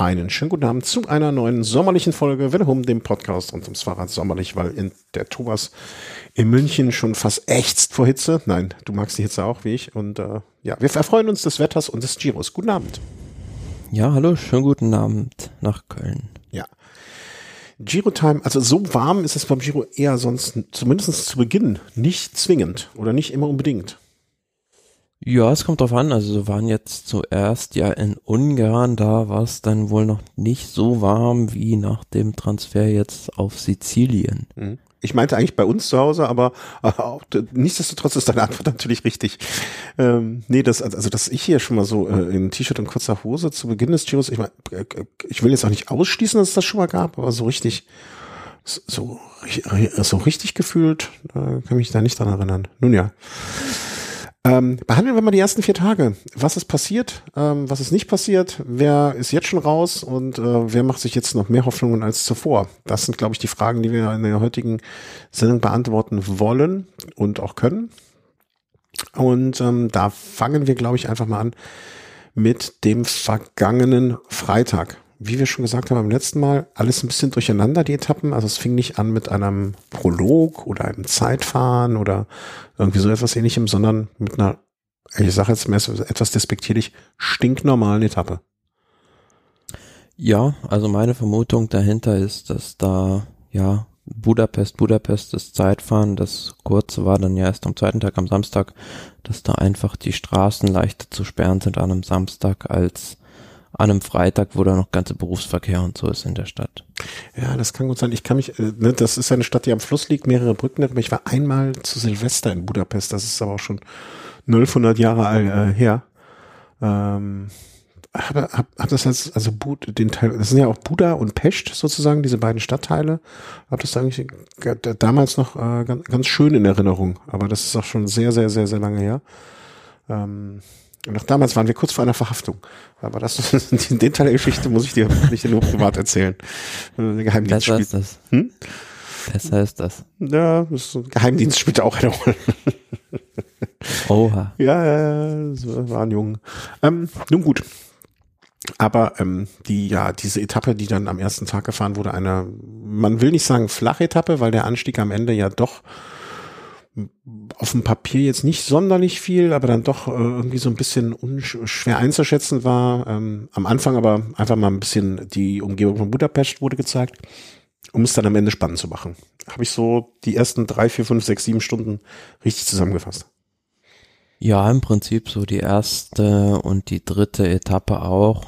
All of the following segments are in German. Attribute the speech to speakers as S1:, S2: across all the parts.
S1: Einen schönen guten Abend zu einer neuen sommerlichen Folge Welle um dem Podcast und ums Fahrrad sommerlich, weil in der Thomas in München schon fast ächzt vor Hitze. Nein, du magst die Hitze auch wie ich. Und äh, ja, wir erfreuen uns des Wetters und des Giros. Guten Abend.
S2: Ja, hallo, schönen guten Abend nach Köln.
S1: Ja. Giro Time, also so warm ist es beim Giro eher sonst, zumindest zu Beginn, nicht zwingend oder nicht immer unbedingt.
S2: Ja, es kommt drauf an. Also wir waren jetzt zuerst ja in Ungarn, da war es dann wohl noch nicht so warm wie nach dem Transfer jetzt auf Sizilien.
S1: Mhm. Ich meinte eigentlich bei uns zu Hause, aber äh, nichtsdestotrotz ist deine Antwort natürlich richtig. Ähm, nee, das, also dass ich hier schon mal so äh, in T-Shirt und kurzer Hose zu Beginn des Giros, ich meine, äh, ich will jetzt auch nicht ausschließen, dass es das schon mal gab, aber so richtig, so, so richtig gefühlt, äh, kann mich da nicht dran erinnern. Nun ja. Ähm, behandeln wir mal die ersten vier Tage. Was ist passiert? Ähm, was ist nicht passiert? Wer ist jetzt schon raus? Und äh, wer macht sich jetzt noch mehr Hoffnungen als zuvor? Das sind, glaube ich, die Fragen, die wir in der heutigen Sendung beantworten wollen und auch können. Und ähm, da fangen wir, glaube ich, einfach mal an mit dem vergangenen Freitag wie wir schon gesagt haben beim letzten Mal, alles ein bisschen durcheinander, die Etappen. Also es fing nicht an mit einem Prolog oder einem Zeitfahren oder irgendwie so etwas ähnlichem, sondern mit einer, ich sage jetzt mehr etwas despektierlich, stinknormalen Etappe.
S2: Ja, also meine Vermutung dahinter ist, dass da, ja, Budapest, Budapest, das Zeitfahren, das kurze war dann ja erst am zweiten Tag, am Samstag, dass da einfach die Straßen leichter zu sperren sind an einem Samstag als an einem Freitag, wo da noch ganze Berufsverkehr und so ist in der Stadt.
S1: Ja, das kann gut sein. Ich kann mich, äh, ne, das ist eine Stadt, die am Fluss liegt, mehrere Brücken ich war einmal zu Silvester in Budapest, das ist aber auch schon 1200 Jahre äh, her. Ähm, habe hab, hab das jetzt, also Bud, den Teil, das sind ja auch Buda und Pest sozusagen, diese beiden Stadtteile. Habe das eigentlich damals noch äh, ganz, ganz schön in Erinnerung, aber das ist auch schon sehr, sehr, sehr, sehr lange her. Ähm, und auch damals waren wir kurz vor einer Verhaftung. Aber das, den Teil der Geschichte muss ich dir nicht nur privat erzählen.
S2: Geheimdienst Besser ist das. Hm? Besser ist das.
S1: Ja, das Geheimdienst spielt auch eine Rolle.
S2: Oha.
S1: Ja, ja, ja, so waren jung. Ähm, nun gut. Aber ähm, die, ja, diese Etappe, die dann am ersten Tag gefahren wurde, eine, man will nicht sagen flache Etappe, weil der Anstieg am Ende ja doch auf dem Papier jetzt nicht sonderlich viel, aber dann doch äh, irgendwie so ein bisschen schwer einzuschätzen war. Ähm, am Anfang aber einfach mal ein bisschen die Umgebung von Budapest wurde gezeigt, um es dann am Ende spannend zu machen. Habe ich so die ersten drei, vier, fünf, sechs, sieben Stunden richtig zusammengefasst.
S2: Ja, im Prinzip so die erste und die dritte Etappe auch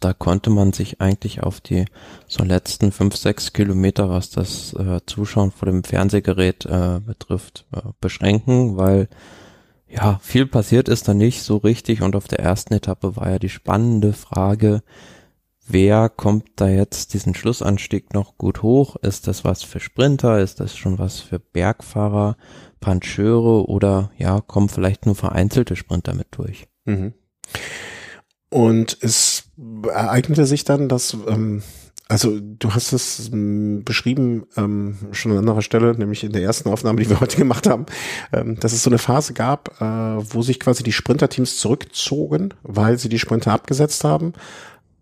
S2: da konnte man sich eigentlich auf die so letzten fünf, sechs Kilometer, was das äh, Zuschauen vor dem Fernsehgerät äh, betrifft, äh, beschränken, weil ja, viel passiert ist da nicht so richtig und auf der ersten Etappe war ja die spannende Frage, wer kommt da jetzt diesen Schlussanstieg noch gut hoch? Ist das was für Sprinter? Ist das schon was für Bergfahrer, Pancheure oder ja, kommen vielleicht nur vereinzelte Sprinter mit durch? Mhm.
S1: Und es ereignete sich dann, dass, ähm, also du hast es ähm, beschrieben, ähm, schon an anderer Stelle, nämlich in der ersten Aufnahme, die wir heute gemacht haben, ähm, dass es so eine Phase gab, äh, wo sich quasi die Sprinterteams zurückzogen, weil sie die Sprinter abgesetzt haben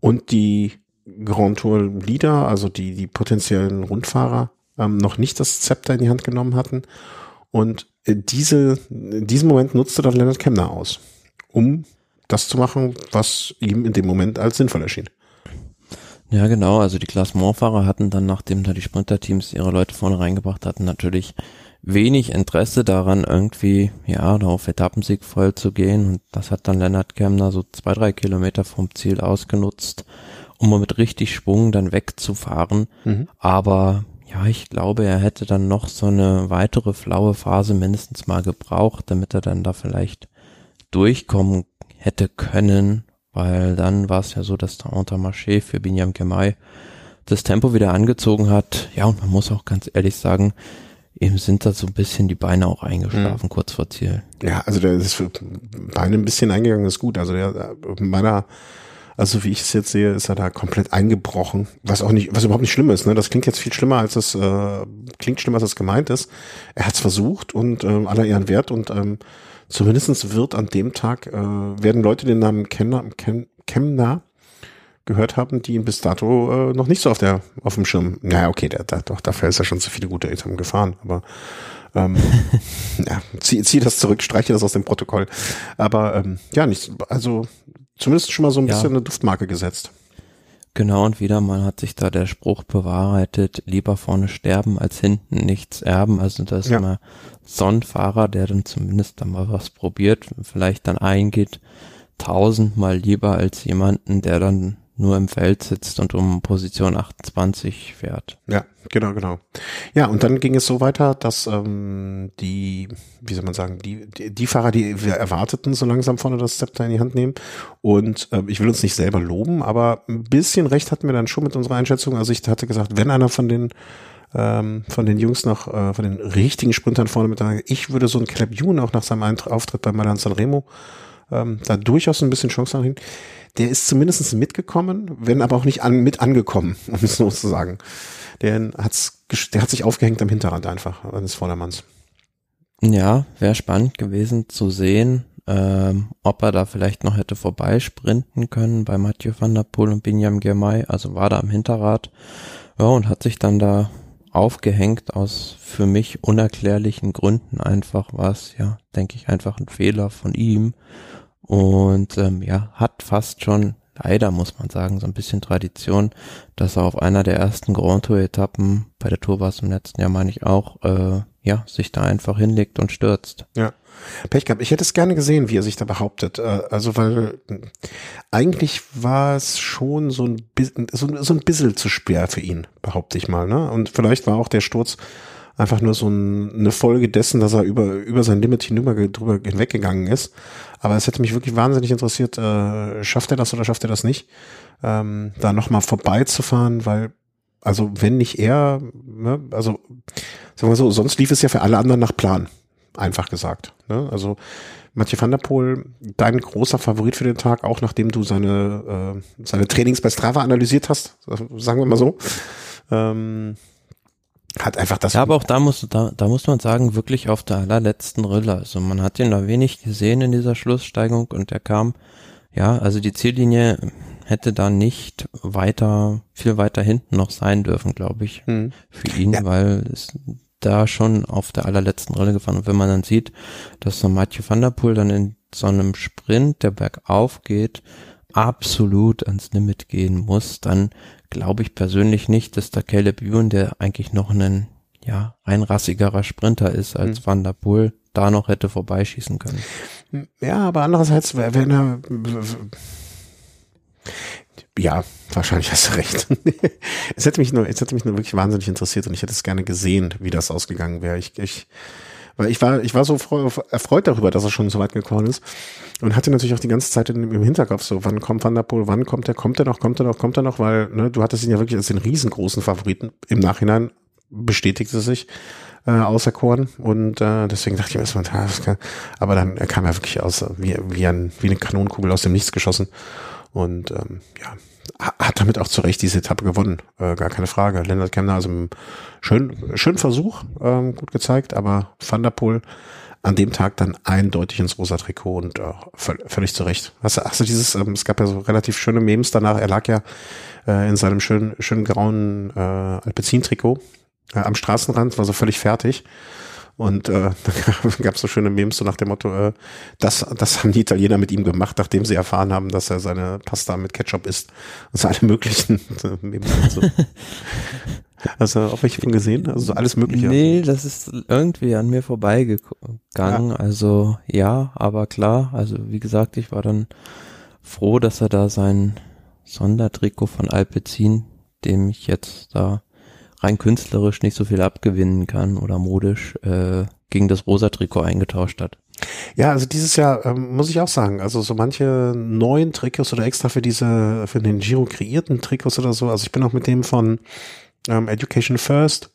S1: und die Grand Tour Leader, also die, die potenziellen Rundfahrer, ähm, noch nicht das Zepter in die Hand genommen hatten. Und äh, diese, diesen Moment nutzte dann Leonard Kemner aus, um das zu machen, was ihm in dem Moment als sinnvoll erschien.
S2: Ja, genau. Also die Klassementfahrer hatten dann, nachdem da die Sprinterteams ihre Leute vorne reingebracht hatten, natürlich wenig Interesse daran, irgendwie, ja, auf Etappensieg voll zu gehen. Und das hat dann Lennart Kemner so zwei, drei Kilometer vom Ziel ausgenutzt, um mal mit richtig Schwung dann wegzufahren. Mhm. Aber ja, ich glaube, er hätte dann noch so eine weitere flaue Phase mindestens mal gebraucht, damit er dann da vielleicht durchkommen hätte können, weil dann war es ja so, dass der Intermarché für Binyam Kemai das Tempo wieder angezogen hat. Ja, und man muss auch ganz ehrlich sagen, eben sind da so ein bisschen die Beine auch eingeschlafen, mhm. kurz vor Ziel.
S1: Ja, also der ist für Beine ein bisschen eingegangen, ist gut. Also der meiner, also wie ich es jetzt sehe, ist er da komplett eingebrochen, was auch nicht, was überhaupt nicht schlimm ist. Ne? Das klingt jetzt viel schlimmer, als es äh, klingt schlimmer, als es gemeint ist. Er hat es versucht und ähm, aller Ehren wert und ähm, Zumindestens wird an dem Tag, äh, werden Leute den Namen Kemner, Kem, Kemner gehört haben, die ihn bis dato äh, noch nicht so auf der auf dem Schirm. Naja, okay, der, der, doch, dafür ist er schon zu viele gute Etappen gefahren, aber ähm, ja, zieh, zieh das zurück, streiche das aus dem Protokoll. Aber ähm, ja, nicht, also zumindest schon mal so ein ja. bisschen eine Duftmarke gesetzt.
S2: Genau, und wieder mal hat sich da der Spruch bewahrheitet, lieber vorne sterben als hinten nichts erben. Also da ist ja. immer so ein Fahrer, der dann zumindest da mal was probiert, vielleicht dann eingeht, tausendmal lieber als jemanden, der dann nur im Feld sitzt und um Position 28 fährt.
S1: Ja, genau, genau. Ja, und dann ging es so weiter, dass ähm, die, wie soll man sagen, die, die, die Fahrer, die wir erwarteten, so langsam vorne das Zepter in die Hand nehmen. Und ähm, ich will uns nicht selber loben, aber ein bisschen recht hatten wir dann schon mit unserer Einschätzung. Also ich hatte gesagt, wenn einer von den ähm, von den Jungs noch, äh, von den richtigen Sprintern vorne mit ich würde so ein Caleb Ewan auch nach seinem Auftritt bei Milan Sanremo ähm, da durchaus ein bisschen Chance haben der ist zumindest mitgekommen, wenn aber auch nicht an, mit angekommen, um es so zu sagen. Der, hat's, der hat sich aufgehängt am Hinterrad einfach eines Vordermanns.
S2: Ja, wäre spannend gewesen zu sehen, ähm, ob er da vielleicht noch hätte vorbeisprinten können bei Mathieu van der Poel und Binyam Girmay. Also war da am Hinterrad ja, und hat sich dann da aufgehängt aus für mich unerklärlichen Gründen einfach was, ja, denke ich, einfach ein Fehler von ihm. Und ähm, ja, hat fast schon, leider muss man sagen, so ein bisschen Tradition, dass er auf einer der ersten Grand Tour-Etappen, bei der Tour war es im letzten Jahr, meine ich auch, äh, ja, sich da einfach hinlegt und stürzt.
S1: Ja. Pech gehabt. Ich hätte es gerne gesehen, wie er sich da behauptet. Äh, also, weil eigentlich war es schon so ein, so, so ein bisschen zu schwer für ihn, behaupte ich mal. Ne? Und vielleicht war auch der Sturz einfach nur so ein, eine Folge dessen, dass er über, über sein Limit hinüber drüber hinweggegangen ist. Aber es hätte mich wirklich wahnsinnig interessiert, äh, schafft er das oder schafft er das nicht, ähm, da nochmal vorbeizufahren, weil, also wenn nicht er, ne, also sagen wir so, sonst lief es ja für alle anderen nach Plan, einfach gesagt. Ne? Also Mathieu van der Poel, dein großer Favorit für den Tag, auch nachdem du seine, äh, seine Trainings bei Strava analysiert hast, sagen wir mal so. Ähm, hat einfach das.
S2: Ja, aber auch da muss, da, da muss man sagen, wirklich auf der allerletzten Rille. Also man hat ihn da wenig gesehen in dieser Schlusssteigung und er kam, ja, also die Ziellinie hätte da nicht weiter, viel weiter hinten noch sein dürfen, glaube ich, hm. für ihn, ja. weil es da schon auf der allerletzten Rille gefahren. Und wenn man dann sieht, dass so Mathieu van der Poel dann in so einem Sprint, der bergauf geht, absolut ans Limit gehen muss, dann glaube ich persönlich nicht, dass der Caleb Ewan, der eigentlich noch ein ja, einrassigerer Sprinter ist als mhm. Van der Poel, da noch hätte vorbeischießen können.
S1: Ja, aber andererseits, wenn er ja, wahrscheinlich hast du recht. es hätte mich nur, es hätte mich nur wirklich wahnsinnig interessiert und ich hätte es gerne gesehen, wie das ausgegangen wäre. Ich, ich, weil ich war, ich war so erfreut darüber, dass er schon so weit gekommen ist und hatte natürlich auch die ganze Zeit im Hinterkopf so, wann kommt Van der Poel, wann kommt er, kommt er noch, kommt er noch, kommt er noch, weil ne, du hattest ihn ja wirklich als den riesengroßen Favoriten. Im Nachhinein bestätigte sich äh, auserkoren und äh, deswegen dachte ich mir erstmal, kann, aber dann kam er wirklich aus wie, wie, ein, wie eine Kanonenkugel aus dem Nichts geschossen und ähm, ja, hat damit auch zu Recht diese Etappe gewonnen, äh, gar keine Frage. Lennart Kemner, also schön, schön Versuch, ähm, gut gezeigt, aber Van der Poel an dem Tag dann eindeutig ins rosa Trikot und äh, völlig zu Recht. Hast hast du dieses, ähm, es gab ja so relativ schöne Memes danach, er lag ja äh, in seinem schönen, schönen grauen äh, Alpecin-Trikot äh, am Straßenrand, war so völlig fertig und äh, da gab es so schöne Memes so nach dem Motto, äh, das, das haben die Italiener mit ihm gemacht, nachdem sie erfahren haben, dass er seine Pasta mit Ketchup isst. Und so alle möglichen Memes. So. Hast du auch welche von gesehen? Also so alles mögliche.
S2: Nee, das ist irgendwie an mir vorbeigegangen. Ja. Also ja, aber klar, also wie gesagt, ich war dann froh, dass er da sein Sondertrikot von Alpecin, dem ich jetzt da rein künstlerisch nicht so viel abgewinnen kann oder modisch äh, gegen das rosa Trikot eingetauscht hat.
S1: Ja, also dieses Jahr ähm, muss ich auch sagen, also so manche neuen Trikots oder extra für diese, für den Giro kreierten Trikots oder so, also ich bin auch mit dem von ähm, Education First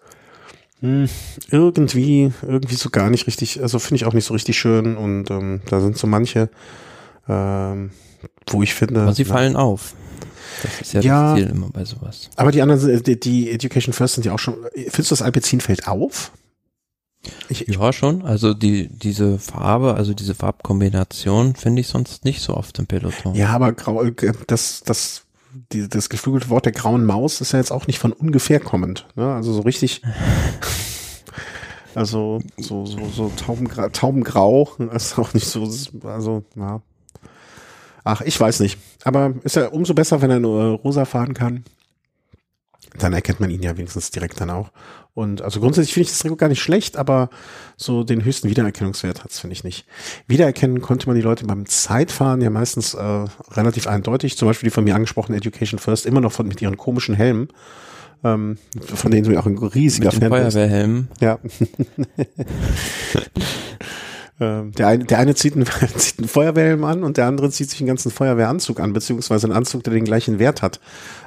S1: hm, irgendwie, irgendwie so gar nicht richtig, also finde ich auch nicht so richtig schön und ähm, da sind so manche, ähm, wo ich finde.
S2: Aber sie na, fallen auf. Das ist ja, ja das Ziel immer bei sowas.
S1: Aber die anderen, die, die Education First sind ja auch schon, findest du das Alpecin fällt auf?
S2: Ich, ja, schon. Also die, diese Farbe, also diese Farbkombination finde ich sonst nicht so oft im Peloton.
S1: Ja, aber grau, äh, das, das die, das geflügelte Wort der grauen Maus ist ja jetzt auch nicht von ungefähr kommend. Ne? Also so richtig, also so, so, so Taubengra Taubengrau ist auch nicht so, also, ja. Ach, ich weiß nicht. Aber ist ja umso besser, wenn er nur rosa fahren kann. Dann erkennt man ihn ja wenigstens direkt dann auch. Und also grundsätzlich finde ich das Trikot gar nicht schlecht, aber so den höchsten Wiedererkennungswert hat's finde ich nicht. Wiedererkennen konnte man die Leute beim Zeitfahren ja meistens äh, relativ eindeutig. Zum Beispiel die von mir angesprochene Education First immer noch von mit ihren komischen Helmen. Ähm, von denen du ja auch ein riesiger
S2: Mit
S1: Fan.
S2: Feuerwehrhelm.
S1: Ja. Ähm, Der eine, der eine zieht einen, zieht einen Feuerwehrhelm an und der andere zieht sich einen ganzen Feuerwehranzug an, beziehungsweise einen Anzug, der den gleichen Wert hat.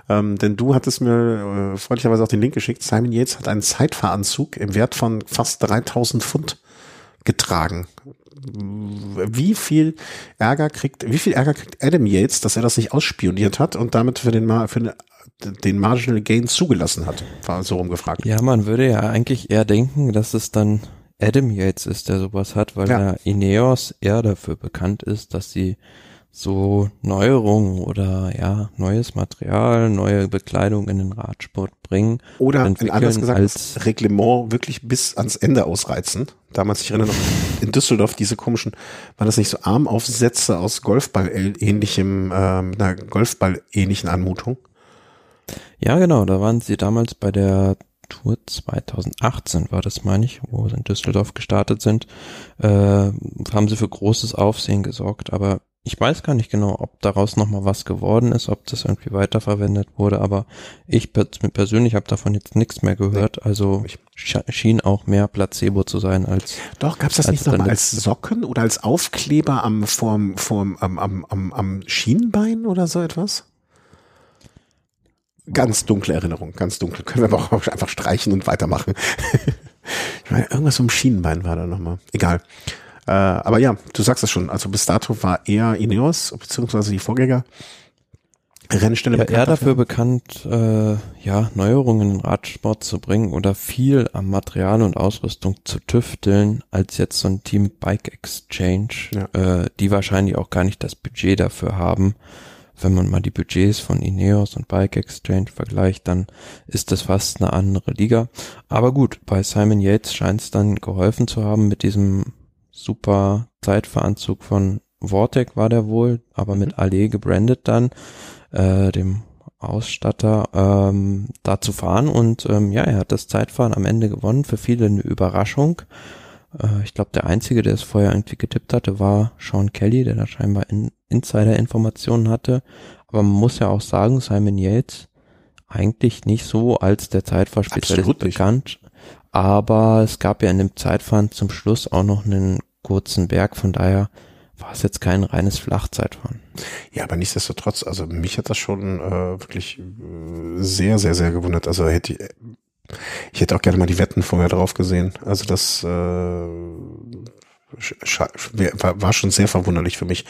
S1: Ähm, denn du hattest mir äh, freundlicherweise auch den Link geschickt. Simon Yates hat einen Zeitfahranzug im Wert von fast 3000 Pfund getragen. Wie viel Ärger kriegt, wie viel Ärger kriegt Adam Yates, dass er das nicht ausspioniert hat und damit für den, Ma- für den, den Marginal Gain zugelassen hat? War so rumgefragt.
S2: Ja, man würde ja eigentlich eher denken, dass es dann Adam Yates ist, der sowas hat, weil
S1: Ja.
S2: ja Ineos eher dafür bekannt ist, dass sie so Neuerungen oder ja, neues Material, neue Bekleidung in den Radsport bringen.
S1: Oder anders gesagt,
S2: als-
S1: das Reglement wirklich bis ans Ende ausreizen. Damals, ich erinnere noch, in Düsseldorf diese komischen, waren das nicht so Armaufsätze aus Golfball-ähnlichem, äh, mit einer Golfball-ähnlichen Anmutung?
S2: Ja, genau, da waren sie damals bei der Tour 2018 war das, meine ich, wo sie in Düsseldorf gestartet sind, äh, haben sie für großes Aufsehen gesorgt, aber ich weiß gar nicht genau, ob daraus nochmal was geworden ist, ob das irgendwie weiterverwendet wurde, aber ich pers persönlich habe davon jetzt nichts mehr gehört, also schien auch mehr Placebo zu sein als
S1: Doch, gab's das
S2: Als
S1: nicht nochmal als Socken oder als Aufkleber am, vorm, vorm, am, am, am, am Schienenbein oder so etwas? Ganz dunkle Erinnerung, ganz dunkel. Können wir aber auch einfach streichen und weitermachen. ich meine, irgendwas um Schienenbein war da nochmal. Egal. Äh, aber ja, du sagst es schon. Also bis dato war eher Ineos, beziehungsweise die Vorgänger, Rennstelle
S2: ja,
S1: bekannt
S2: eher dafür bekannt, äh, ja, Neuerungen in den Radsport zu bringen oder viel am Material und Ausrüstung zu tüfteln, als jetzt so ein Team Bike Exchange,
S1: Ja.
S2: äh, die wahrscheinlich auch gar nicht das Budget dafür haben. Wenn man mal die Budgets von Ineos und Bike Exchange vergleicht, dann ist das fast eine andere Liga. Aber gut, bei Simon Yates scheint es dann geholfen zu haben mit diesem super Zeitveranzug von Vortec war der wohl, aber mit Allee gebrandet dann, äh, dem Ausstatter, ähm, da zu fahren und ähm, ja, er hat das Zeitfahren am Ende gewonnen, für viele eine Überraschung. Äh, ich glaube, der Einzige, der es vorher irgendwie getippt hatte, war Sean Kelly, der da scheinbar in Insider-Informationen hatte. Aber man muss ja auch sagen, Simon Yates eigentlich nicht so als der Zeitfahrspezialist bekannt. Aber es gab ja in dem Zeitfahren zum Schluss auch noch einen kurzen Berg, von daher war es jetzt kein reines Flachzeitfahren.
S1: Ja, aber nichtsdestotrotz, also mich hat das schon äh, wirklich äh, sehr, sehr, sehr gewundert. Also hätte ich, ich hätte auch gerne mal die Wetten vorher drauf gesehen. Also das äh, war schon sehr verwunderlich für mich.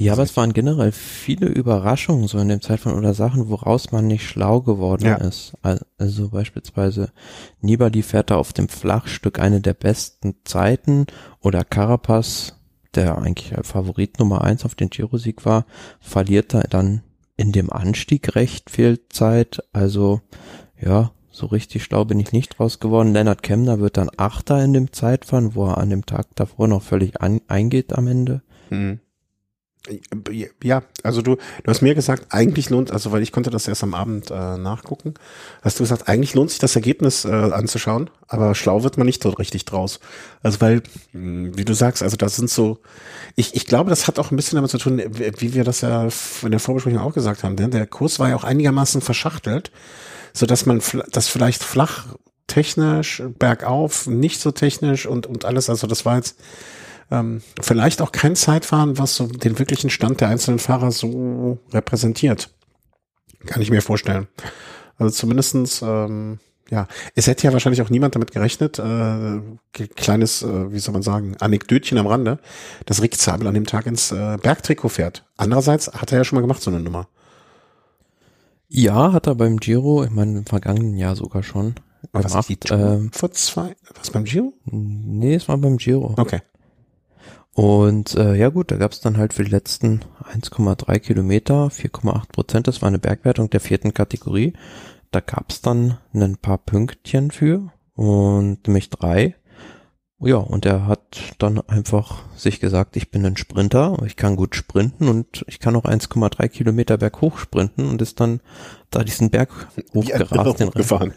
S2: Ja, aber es waren generell viele Überraschungen so in dem Zeitfahren oder Sachen, woraus man nicht schlau geworden
S1: Ja.
S2: ist. Al- Also beispielsweise Nibali fährt da auf dem Flachstück eine der besten Zeiten oder Carapaz, der eigentlich Favorit Nummer eins auf den Giro-Sieg war, verliert da dann in dem Anstieg recht viel Zeit. Also ja, so richtig schlau bin ich nicht draus geworden. Lennart Kemner wird dann Achter in dem Zeitfahren, wo er an dem Tag davor noch völlig an, eingeht am Ende.
S1: Hm. Ja, also du, du hast mir gesagt, eigentlich lohnt, also weil ich konnte das erst am Abend äh, nachgucken, hast du gesagt, eigentlich lohnt sich das Ergebnis äh, anzuschauen, aber schlau wird man nicht so richtig draus. Also weil, mh, wie du sagst, also das sind so, ich, ich glaube, das hat auch ein bisschen damit zu tun, wie wir das ja in der Vorbesprechung auch gesagt haben, denn der Kurs war ja auch einigermaßen verschachtelt, so dass man das vielleicht flach technisch, bergauf, nicht so technisch und, und alles, also das war jetzt ähm, vielleicht auch kein Zeitfahren, was so den wirklichen Stand der einzelnen Fahrer so repräsentiert. Kann ich mir vorstellen. Also zumindestens, ähm, ja, es hätte ja wahrscheinlich auch niemand damit gerechnet, äh, kleines, äh, wie soll man sagen, Anekdötchen am Rande, dass Rick Zabel an dem Tag ins äh, Bergtrikot fährt. Andererseits hat er ja schon mal gemacht, so eine Nummer.
S2: Ja, hat er beim Giro, ich meine im vergangenen Jahr sogar schon
S1: War das nicht
S2: gemacht. Ähm,
S1: vor zwei, was beim Giro?
S2: nee, es war beim Giro.
S1: Okay.
S2: Und äh, ja gut, da gab es dann halt für die letzten 1,3 Kilometer 4,8 Prozent. Das war eine Bergwertung der vierten Kategorie. Da gab es dann ein paar Pünktchen für und nämlich drei. Ja, und er hat dann einfach sich gesagt, ich bin ein Sprinter, ich kann gut sprinten und ich kann auch 1,3 Kilometer berghoch sprinten und ist dann da diesen Berg hochgerast. Den,
S1: gefahren.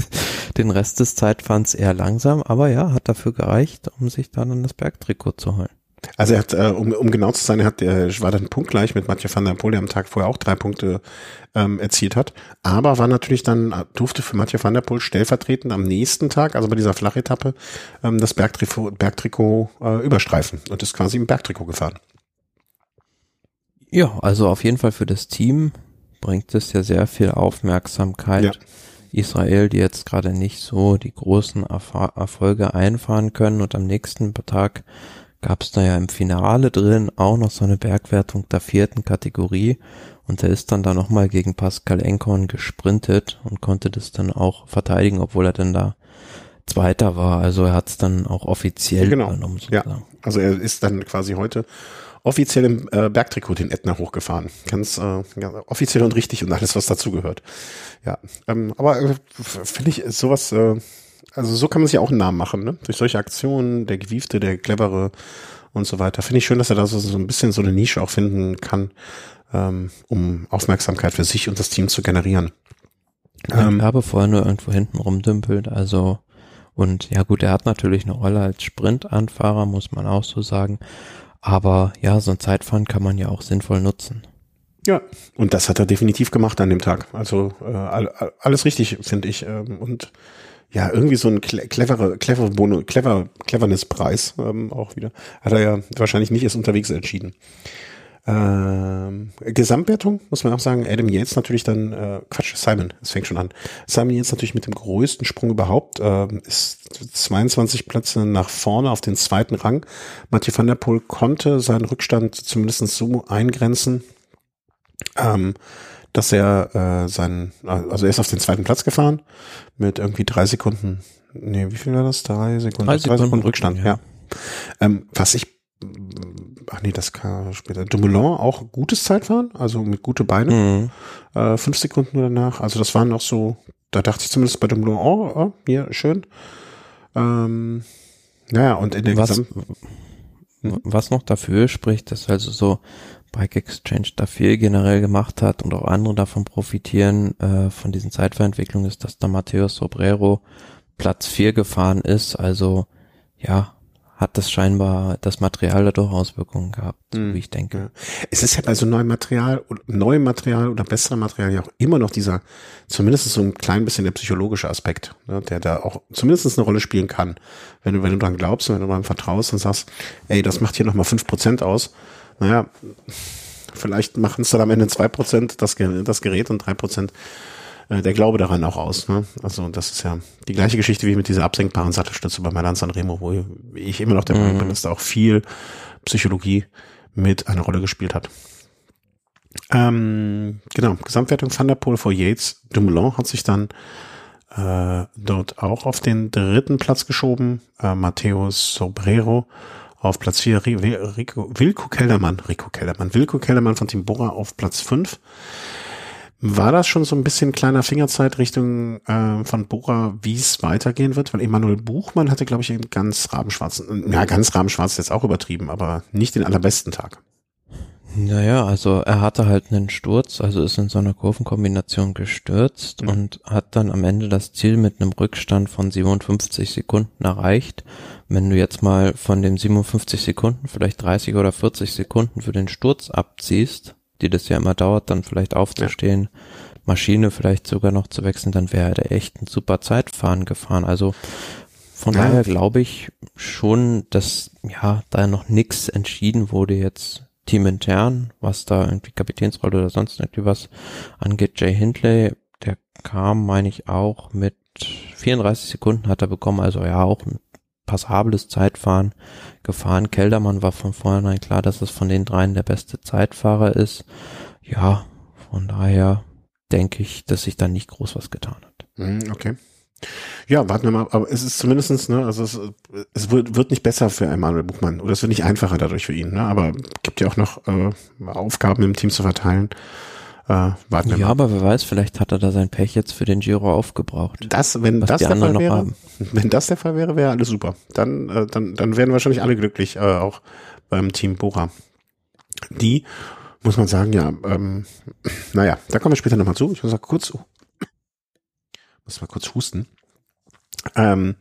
S2: den Rest des Zeitfahrens eher langsam, aber ja, hat dafür gereicht, um sich dann das Bergtrikot zu holen.
S1: Also er hat, äh, um, um genau zu sein, er hat, er war dann punktgleich mit Mathieu van der Poel, der am Tag vorher auch drei Punkte ähm, erzielt hat. Aber war natürlich dann, durfte für Mathieu van der Poel stellvertretend am nächsten Tag, also bei dieser Flachetappe, ähm, das Bergtrikot, Bergtrikot äh, überstreifen und ist quasi im Bergtrikot gefahren.
S2: Ja, also auf jeden Fall für das Team bringt es ja sehr viel Aufmerksamkeit. Ja. Israel, die jetzt gerade nicht so die großen Erf Erfolge einfahren können und am nächsten Tag gab es da ja im Finale drin auch noch so eine Bergwertung der vierten Kategorie und er ist dann da nochmal gegen Pascal Enkorn gesprintet und konnte das dann auch verteidigen, obwohl er dann da Zweiter war. Also er hat es dann auch offiziell
S1: genau. übernommen. Sozusagen. Ja, also er ist dann quasi heute offiziell im äh, Bergtrikot den Ätna hochgefahren. Ganz äh, ja, offiziell und richtig und alles, was dazugehört. Ja, ähm, aber äh, finde ich sowas äh, also so kann man sich auch einen Namen machen, ne? Durch solche Aktionen, der Gewiefte, der Clevere und so weiter. Finde ich schön, dass er da so, so ein bisschen so eine Nische auch finden kann, ähm, um Aufmerksamkeit für sich und das Team zu generieren.
S2: Ähm, klar, bevor er nur irgendwo hinten rumdümpelt, also und ja gut, er hat natürlich eine Rolle als Sprintanfahrer, muss man auch so sagen. Aber ja, so ein Zeitfahren kann man ja auch sinnvoll nutzen.
S1: Ja, und das hat er definitiv gemacht an dem Tag. Also äh, alles richtig, finde ich. Ähm, und ja, irgendwie so ein cleverer, clever Bono, clever, Cleverness-Preis ähm, auch wieder. Hat er ja wahrscheinlich nicht erst unterwegs entschieden. Ähm, Gesamtwertung muss man auch sagen, Adam Yates natürlich dann, äh, Quatsch, Simon, es fängt schon an. Simon Yates natürlich mit dem größten Sprung überhaupt, äh, ist 22 Plätze nach vorne auf den zweiten Rang. Mathieu van der Poel konnte seinen Rückstand zumindest so eingrenzen, ähm, dass er äh, seinen, also er ist auf den zweiten Platz gefahren mit irgendwie drei Sekunden, nee, wie viel war das? Drei Sekunden, drei Sekunden, drei Sekunden Rückstand, ja. ja. Ähm, was ich, ach nee, das kam später. Dumoulin auch gutes Zeitfahren, also mit gute Beine, mhm. äh, fünf Sekunden danach, also das waren noch so, da dachte ich zumindest bei Dumoulin, oh, oh hier, schön. Ähm, naja, und in der
S2: was, was noch dafür spricht, dass also so Bike Exchange da viel generell gemacht hat und auch andere davon profitieren äh, von diesen Zeitverentwicklungen ist, dass da Matteo Sobrero Platz 4 gefahren ist. Also ja, hat das scheinbar das Material dadurch Auswirkungen gehabt, mhm. wie ich denke. Ja.
S1: Es ist ja bei so neuem Material, neuem Material oder besserem Material ja auch immer noch dieser, zumindest so ein klein bisschen der psychologische Aspekt, ne, der da auch zumindest eine Rolle spielen kann. Wenn du, wenn du dran glaubst und wenn du dran vertraust und sagst, ey, das macht hier nochmal fünf Prozent aus, naja, vielleicht machen es dann am Ende zwei Prozent das, das Gerät und drei Prozent äh, der Glaube daran auch aus. Ne? Also das ist ja die gleiche Geschichte wie mit dieser absenkbaren Sattelstütze bei Milan Sanremo, wo ich immer noch der Meinung bin, mhm. dass da auch viel Psychologie mit eine Rolle gespielt hat. Ähm, genau, Gesamtwertung Van der Poel vor Yates. Dumoulin hat sich dann äh, dort auch auf den dritten Platz geschoben. Äh, Matteo Sobrero auf Platz 4 Rico, Wilko Kellermann, Rico Kellermann, Wilko Kellermann von Team Bora auf Platz 5. War das schon so ein bisschen kleiner Fingerzeit Richtung äh, von Bora, wie es weitergehen wird? Weil Emanuel Buchmann hatte, glaube ich, einen ganz rabenschwarzen, ja, ganz rabenschwarz ist jetzt auch übertrieben, aber nicht den allerbesten Tag.
S2: Naja, also er hatte halt einen Sturz, also ist in so einer Kurvenkombination gestürzt mhm. und hat dann am Ende das Ziel mit einem Rückstand von 57 Sekunden erreicht. Wenn du jetzt mal von den 57 Sekunden vielleicht 30 oder 40 Sekunden für den Sturz abziehst, die das ja immer dauert, dann vielleicht aufzustehen, ja. Maschine vielleicht sogar noch zu wechseln, dann wäre er echt ein super Zeitfahren gefahren. Also von ja. daher glaube ich schon, dass ja da noch nichts entschieden wurde jetzt teamintern, was da irgendwie Kapitänsrolle oder sonst irgendwie was angeht. Jay Hindley, der kam, meine ich, auch mit 34 Sekunden hat er bekommen, also ja, auch ein passables Zeitfahren gefahren. Keldermann war von vornherein klar, dass es von den dreien der beste Zeitfahrer ist. Ja, von daher denke ich, dass sich da nicht groß was getan hat.
S1: Mhm, okay. Ja, warten wir mal, aber es ist zumindestens, ne, also es, es wird, wird nicht besser für Emanuel Buchmann oder es wird nicht einfacher dadurch für ihn, ne, aber gibt ja auch noch äh, Aufgaben im Team zu verteilen.
S2: Äh, warten wir ja, mal. aber wer weiß, vielleicht hat er da sein Pech jetzt für den Giro aufgebraucht.
S1: Das, wenn das der Fall wäre, wenn das der Fall wäre, wäre alles super. Dann, äh, dann, dann wären wahrscheinlich alle glücklich, äh, auch beim Team Bora. Die, muss man sagen, ja, ähm, naja, da kommen wir später nochmal zu. Ich muss mal kurz, muss mal kurz husten. Ähm,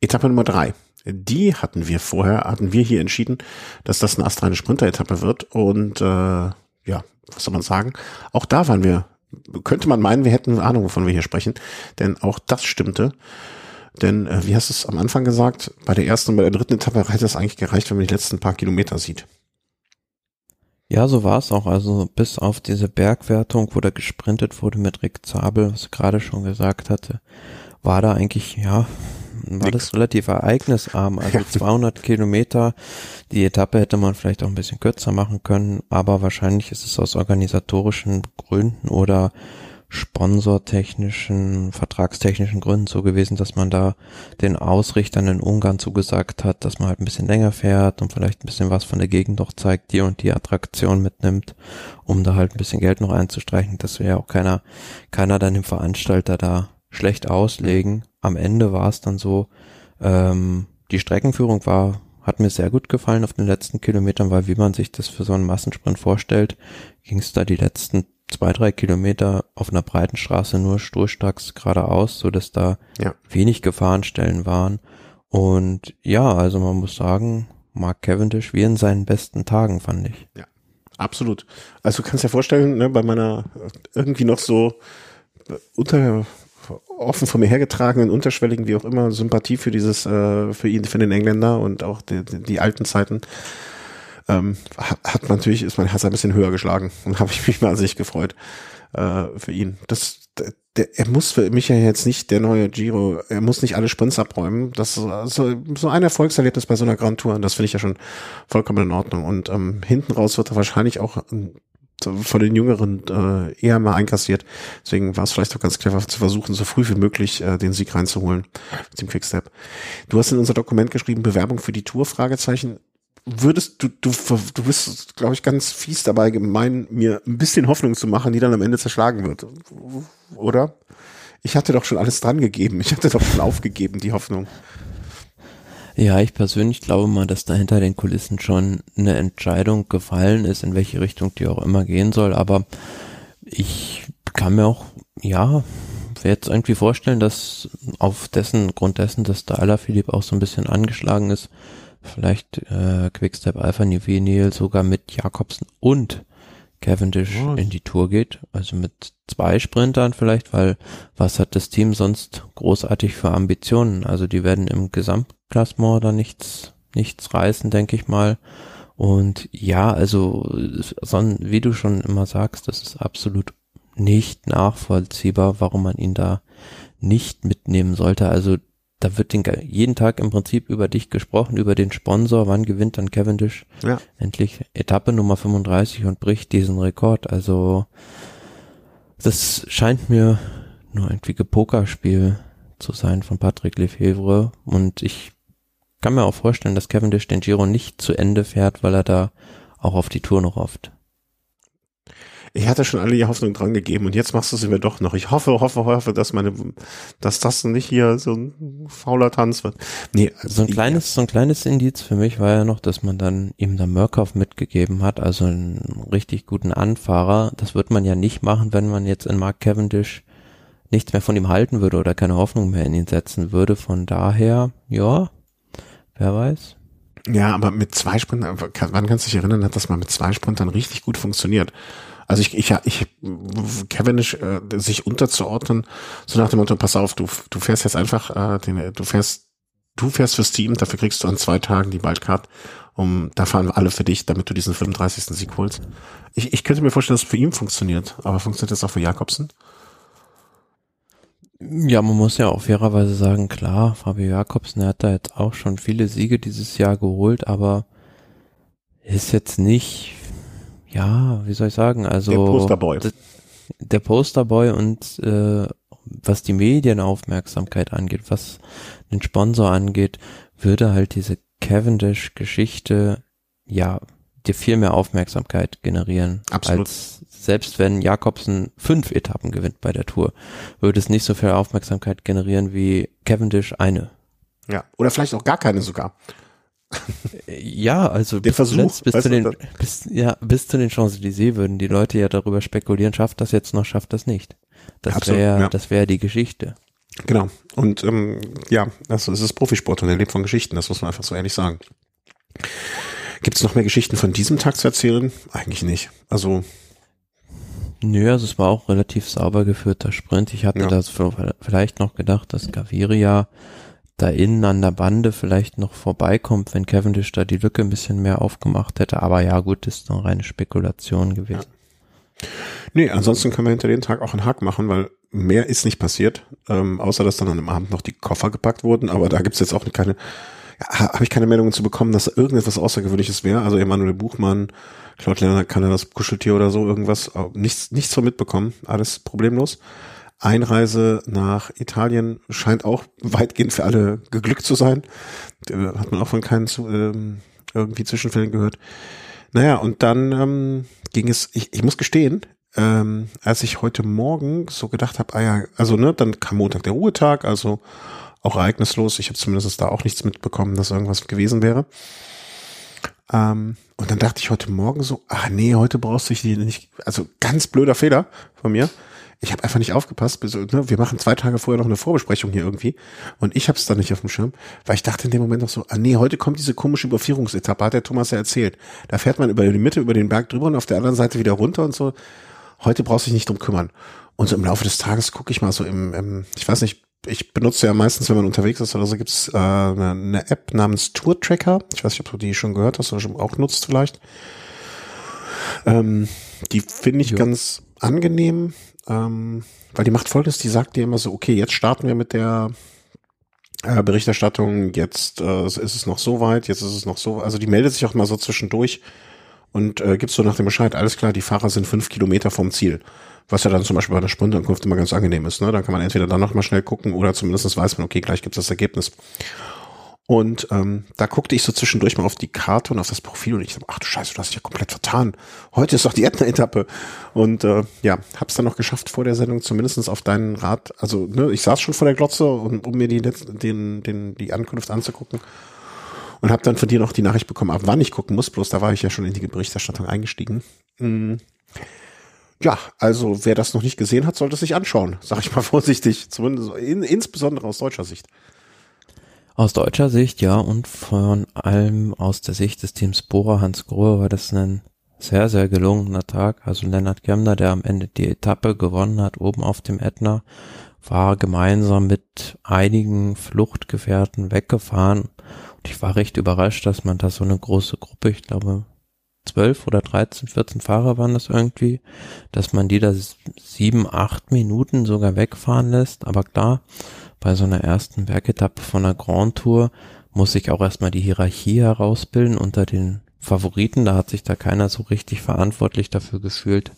S1: Etappe Nummer drei. Die hatten wir vorher, hatten wir hier entschieden, dass das eine astreine Sprinter-Etappe wird. Und äh, ja, was soll man sagen? Auch da waren wir, könnte man meinen, wir hätten eine Ahnung, wovon wir hier sprechen. Denn auch das stimmte. Denn, äh, wie hast du es am Anfang gesagt, bei der ersten und bei der dritten Etappe hätte es eigentlich gereicht, wenn man die letzten paar Kilometer sieht.
S2: Ja, so war es auch. Also bis auf diese Bergwertung, wo da gesprintet wurde mit Rick Zabel, was ich gerade schon gesagt hatte, war da eigentlich, ja, war Nix. das relativ ereignisarm. Also 200 Kilometer. Die Etappe hätte man vielleicht auch ein bisschen kürzer machen können, aber wahrscheinlich ist es aus organisatorischen Gründen oder sponsortechnischen, vertragstechnischen Gründen so gewesen, dass man da den Ausrichtern in Ungarn zugesagt hat, dass man halt ein bisschen länger fährt und vielleicht ein bisschen was von der Gegend doch zeigt, die und die Attraktion mitnimmt, um da halt ein bisschen Geld noch einzustreichen. Das wäre ja auch keiner, keiner dann dem Veranstalter da schlecht auslegen. Am Ende war es dann so, ähm, die Streckenführung war, hat mir sehr gut gefallen auf den letzten Kilometern, weil wie man sich das für so einen Massensprint vorstellt, ging es da die letzten zwei, drei Kilometer auf einer breiten Straße nur sturstracks geradeaus, so dass da ja. wenig Gefahrenstellen waren. Und ja, also man muss sagen, Mark Cavendish wie in seinen besten Tagen, fand ich.
S1: Ja, absolut. Also du kannst dir vorstellen, ne, bei meiner irgendwie noch so unter offen von mir hergetragenen, unterschwelligen, wie auch immer, Sympathie für dieses, äh, für ihn, für den Engländer und auch die, die alten Zeiten, ähm, hat natürlich, ist mein Herz ein bisschen höher geschlagen und habe ich mich mal sich gefreut äh, für ihn. Das, der, er muss für mich ja jetzt nicht der neue Giro, er muss nicht alle Sprints abräumen. Das so, so ein Erfolgserlebnis bei so einer Grand Tour, das finde ich ja schon vollkommen in Ordnung. Und ähm, hinten raus wird er wahrscheinlich auch ähm, von den Jüngeren äh, eher mal einkassiert. Deswegen war es vielleicht auch ganz clever zu versuchen, so früh wie möglich äh, den Sieg reinzuholen mit dem Quickstep. Du hast in unser Dokument geschrieben, Bewerbung für die Tour, Fragezeichen. Würdest du, du, du bist, glaube ich, ganz fies dabei gemein, mir ein bisschen Hoffnung zu machen, die dann am Ende zerschlagen wird. Oder? Ich hatte doch schon alles dran gegeben. Ich hatte doch schon aufgegeben, die Hoffnung.
S2: Ja, ich persönlich glaube mal, dass da hinter den Kulissen schon eine Entscheidung gefallen ist, in welche Richtung die auch immer gehen soll. Aber ich kann mir auch, ja, jetzt irgendwie vorstellen, dass auf dessen, Grund dessen, dass der Alaphilippe auch so ein bisschen angeschlagen ist, vielleicht äh, Quickstep Alpha Nivenil sogar mit Jakobsen und Cavendish oh. in die Tour geht. Also mit zwei Sprintern vielleicht, weil was hat das Team sonst großartig für Ambitionen? Also die werden im Gesamtklassement da nichts, nichts reißen, denke ich mal. Und ja, also so, wie du schon immer sagst, das ist absolut nicht nachvollziehbar, warum man ihn da nicht mitnehmen sollte. Also da wird den, jeden Tag im Prinzip über dich gesprochen, über den Sponsor, wann gewinnt dann Cavendish ja. endlich Etappe Nummer 35 und bricht diesen Rekord. Also das scheint mir nur irgendwie Pokerspiel zu sein von Patrick Lefevre und ich kann mir auch vorstellen, dass Cavendish den Giro nicht zu Ende fährt, weil er da auch auf die Tour noch hofft
S1: ich hatte schon alle die Hoffnung dran gegeben und jetzt machst du sie mir doch noch. Ich hoffe, hoffe, hoffe, dass meine, dass das nicht hier so ein fauler Tanz wird.
S2: Nee, also so ein kleines, so ein kleines Indiz für mich war ja noch, dass man dann ihm da Murkoff mitgegeben hat, also einen richtig guten Anfahrer. Das wird man ja nicht machen, wenn man jetzt in Mark Cavendish nichts mehr von ihm halten würde oder keine Hoffnung mehr in ihn setzen würde. Von daher, ja, wer weiß.
S1: Ja, aber mit zwei Sprintern, wann kannst du dich erinnern, hat das mal mit zwei Sprintern richtig gut funktioniert? Also ich, ich, ich Cavendish äh, sich unterzuordnen, so nach dem Motto, pass auf, du, du fährst jetzt einfach, äh, den, du fährst, du fährst fürs Team, dafür kriegst du an zwei Tagen die Wildcard, um, da fahren alle für dich, damit du diesen 35. Sieg holst. Ich, ich könnte mir vorstellen, dass es für ihn funktioniert, aber funktioniert das auch für Jakobsen?
S2: Ja, man muss ja auch fairerweise sagen, klar, Fabio Jakobsen, hat da jetzt auch schon viele Siege dieses Jahr geholt, aber ist jetzt nicht ja, wie soll ich sagen, also
S1: der Posterboy.
S2: Der Posterboy und äh, was die Medienaufmerksamkeit angeht, was den Sponsor angeht, würde halt diese Cavendish-Geschichte ja dir viel mehr Aufmerksamkeit generieren.
S1: Absolut.
S2: Als selbst wenn Jakobsen fünf Etappen gewinnt bei der Tour, würde es nicht so viel Aufmerksamkeit generieren wie Cavendish eine.
S1: Ja. Oder vielleicht auch gar keine sogar.
S2: Ja, also
S1: Den Versuch,
S2: bis zu den, bis, ja, bis zu den Champs-Élysées würden die Leute ja darüber spekulieren, schafft das jetzt noch, schafft das nicht. Das wäre,
S1: ja.
S2: das wäre die Geschichte.
S1: Genau. Und ähm, ja, also es ist Profisport und er lebt von Geschichten, das muss man einfach so ehrlich sagen. Gibt es noch mehr Geschichten von diesem Tag zu erzählen? Eigentlich nicht. Also,
S2: Nö, also es war auch relativ sauber geführter Sprint. Ich hatte
S1: Ja.
S2: das vielleicht noch gedacht, dass Gaviria da innen an der Bande vielleicht noch vorbeikommt, wenn Cavendish da die Lücke ein bisschen mehr aufgemacht hätte. Aber ja, gut, ist eine reine Spekulation gewesen.
S1: nee, ansonsten können wir hinter den Tag auch einen Hack machen, weil mehr ist nicht passiert, ähm, außer dass dann an dem Abend noch die Koffer gepackt wurden, aber da gibt's jetzt auch keine, ja, habe ich keine Meldungen zu bekommen, dass irgendetwas Außergewöhnliches wäre. Also Emanuel Buchmann, Claude Lennart kann er das Kuscheltier oder so, irgendwas, nichts, nichts von mitbekommen, alles problemlos. Einreise nach Italien scheint auch weitgehend für alle geglückt zu sein. Hat man auch von keinen zu, ähm, irgendwie Zwischenfällen gehört. Naja, und dann ähm, ging es, ich, ich muss gestehen, ähm, als ich heute Morgen so gedacht habe, ah ja, also ne, dann kam Montag der Ruhetag, also auch ereignislos. Ich habe zumindest da auch nichts mitbekommen, dass irgendwas gewesen wäre. Ähm, und dann dachte ich heute Morgen so, ah nee, heute brauchst du dich nicht, also ganz blöder Fehler von mir. Ich habe einfach nicht aufgepasst. bis- Ne, wir machen zwei Tage vorher noch eine Vorbesprechung hier irgendwie und ich habe es dann nicht auf dem Schirm, weil ich dachte in dem Moment noch so, ah nee, heute kommt diese komische Überführungsetappe, hat der Thomas ja erzählt. Da fährt man über die Mitte, über den Berg drüber und auf der anderen Seite wieder runter und so. Heute brauchst du dich nicht drum kümmern. Und so im Laufe des Tages gucke ich mal so im, im, ich weiß nicht, ich benutze ja meistens, wenn man unterwegs ist oder so, gibt's äh, eine, eine App namens Tour Tracker. Ich weiß nicht, ob du die schon gehört hast oder schon auch nutzt vielleicht. Ähm, die finde ich
S2: Ja.
S1: ganz angenehm, ähm, weil die macht folgendes, die sagt dir immer so, okay, jetzt starten wir mit der äh, Berichterstattung, jetzt äh, ist es noch so weit, jetzt ist es noch so, also die meldet sich auch mal so zwischendurch und äh, gibt so nach dem Bescheid, alles klar, die Fahrer sind fünf Kilometer vom Ziel. Was ja dann zum Beispiel bei der Sprintankunft immer ganz angenehm ist. Ne? Dann kann man entweder dann noch mal schnell gucken oder zumindest weiß man, okay, gleich gibt's das Ergebnis. Und ähm, da guckte ich so zwischendurch mal auf die Karte und auf das Profil und ich dachte, ach du Scheiße, du hast dich ja komplett vertan. Heute ist doch die Ätna-Etappe. Und äh, ja, hab's dann noch geschafft vor der Sendung, zumindestens auf deinen Rat. Also, ne, ich saß schon vor der Glotze, und, um mir die, den, den, die Ankunft anzugucken. Und habe dann von dir noch die Nachricht bekommen, ab wann ich gucken muss. Bloß da war ich ja schon in die Berichterstattung eingestiegen. Mm. Ja, also wer das noch nicht gesehen hat, sollte es sich anschauen, sag ich mal vorsichtig. Zumindest in, insbesondere aus deutscher Sicht.
S2: Aus deutscher Sicht, ja, und von allem aus der Sicht des Teams Bora Hans Grohe war das ein sehr, sehr gelungener Tag. Also Lennart Kemner, der am Ende die Etappe gewonnen hat, oben auf dem Ätna, war gemeinsam mit einigen Fluchtgefährten weggefahren. Und ich war recht überrascht, dass man da so eine große Gruppe, ich glaube, zwölf oder 13, 14 Fahrer waren das irgendwie, dass man die da sieben, acht Minuten sogar wegfahren lässt. Aber klar, bei so einer ersten Bergetappe von einer Grand Tour muss sich auch erstmal die Hierarchie herausbilden unter den Favoriten. Da hat sich da keiner so richtig verantwortlich dafür gefühlt,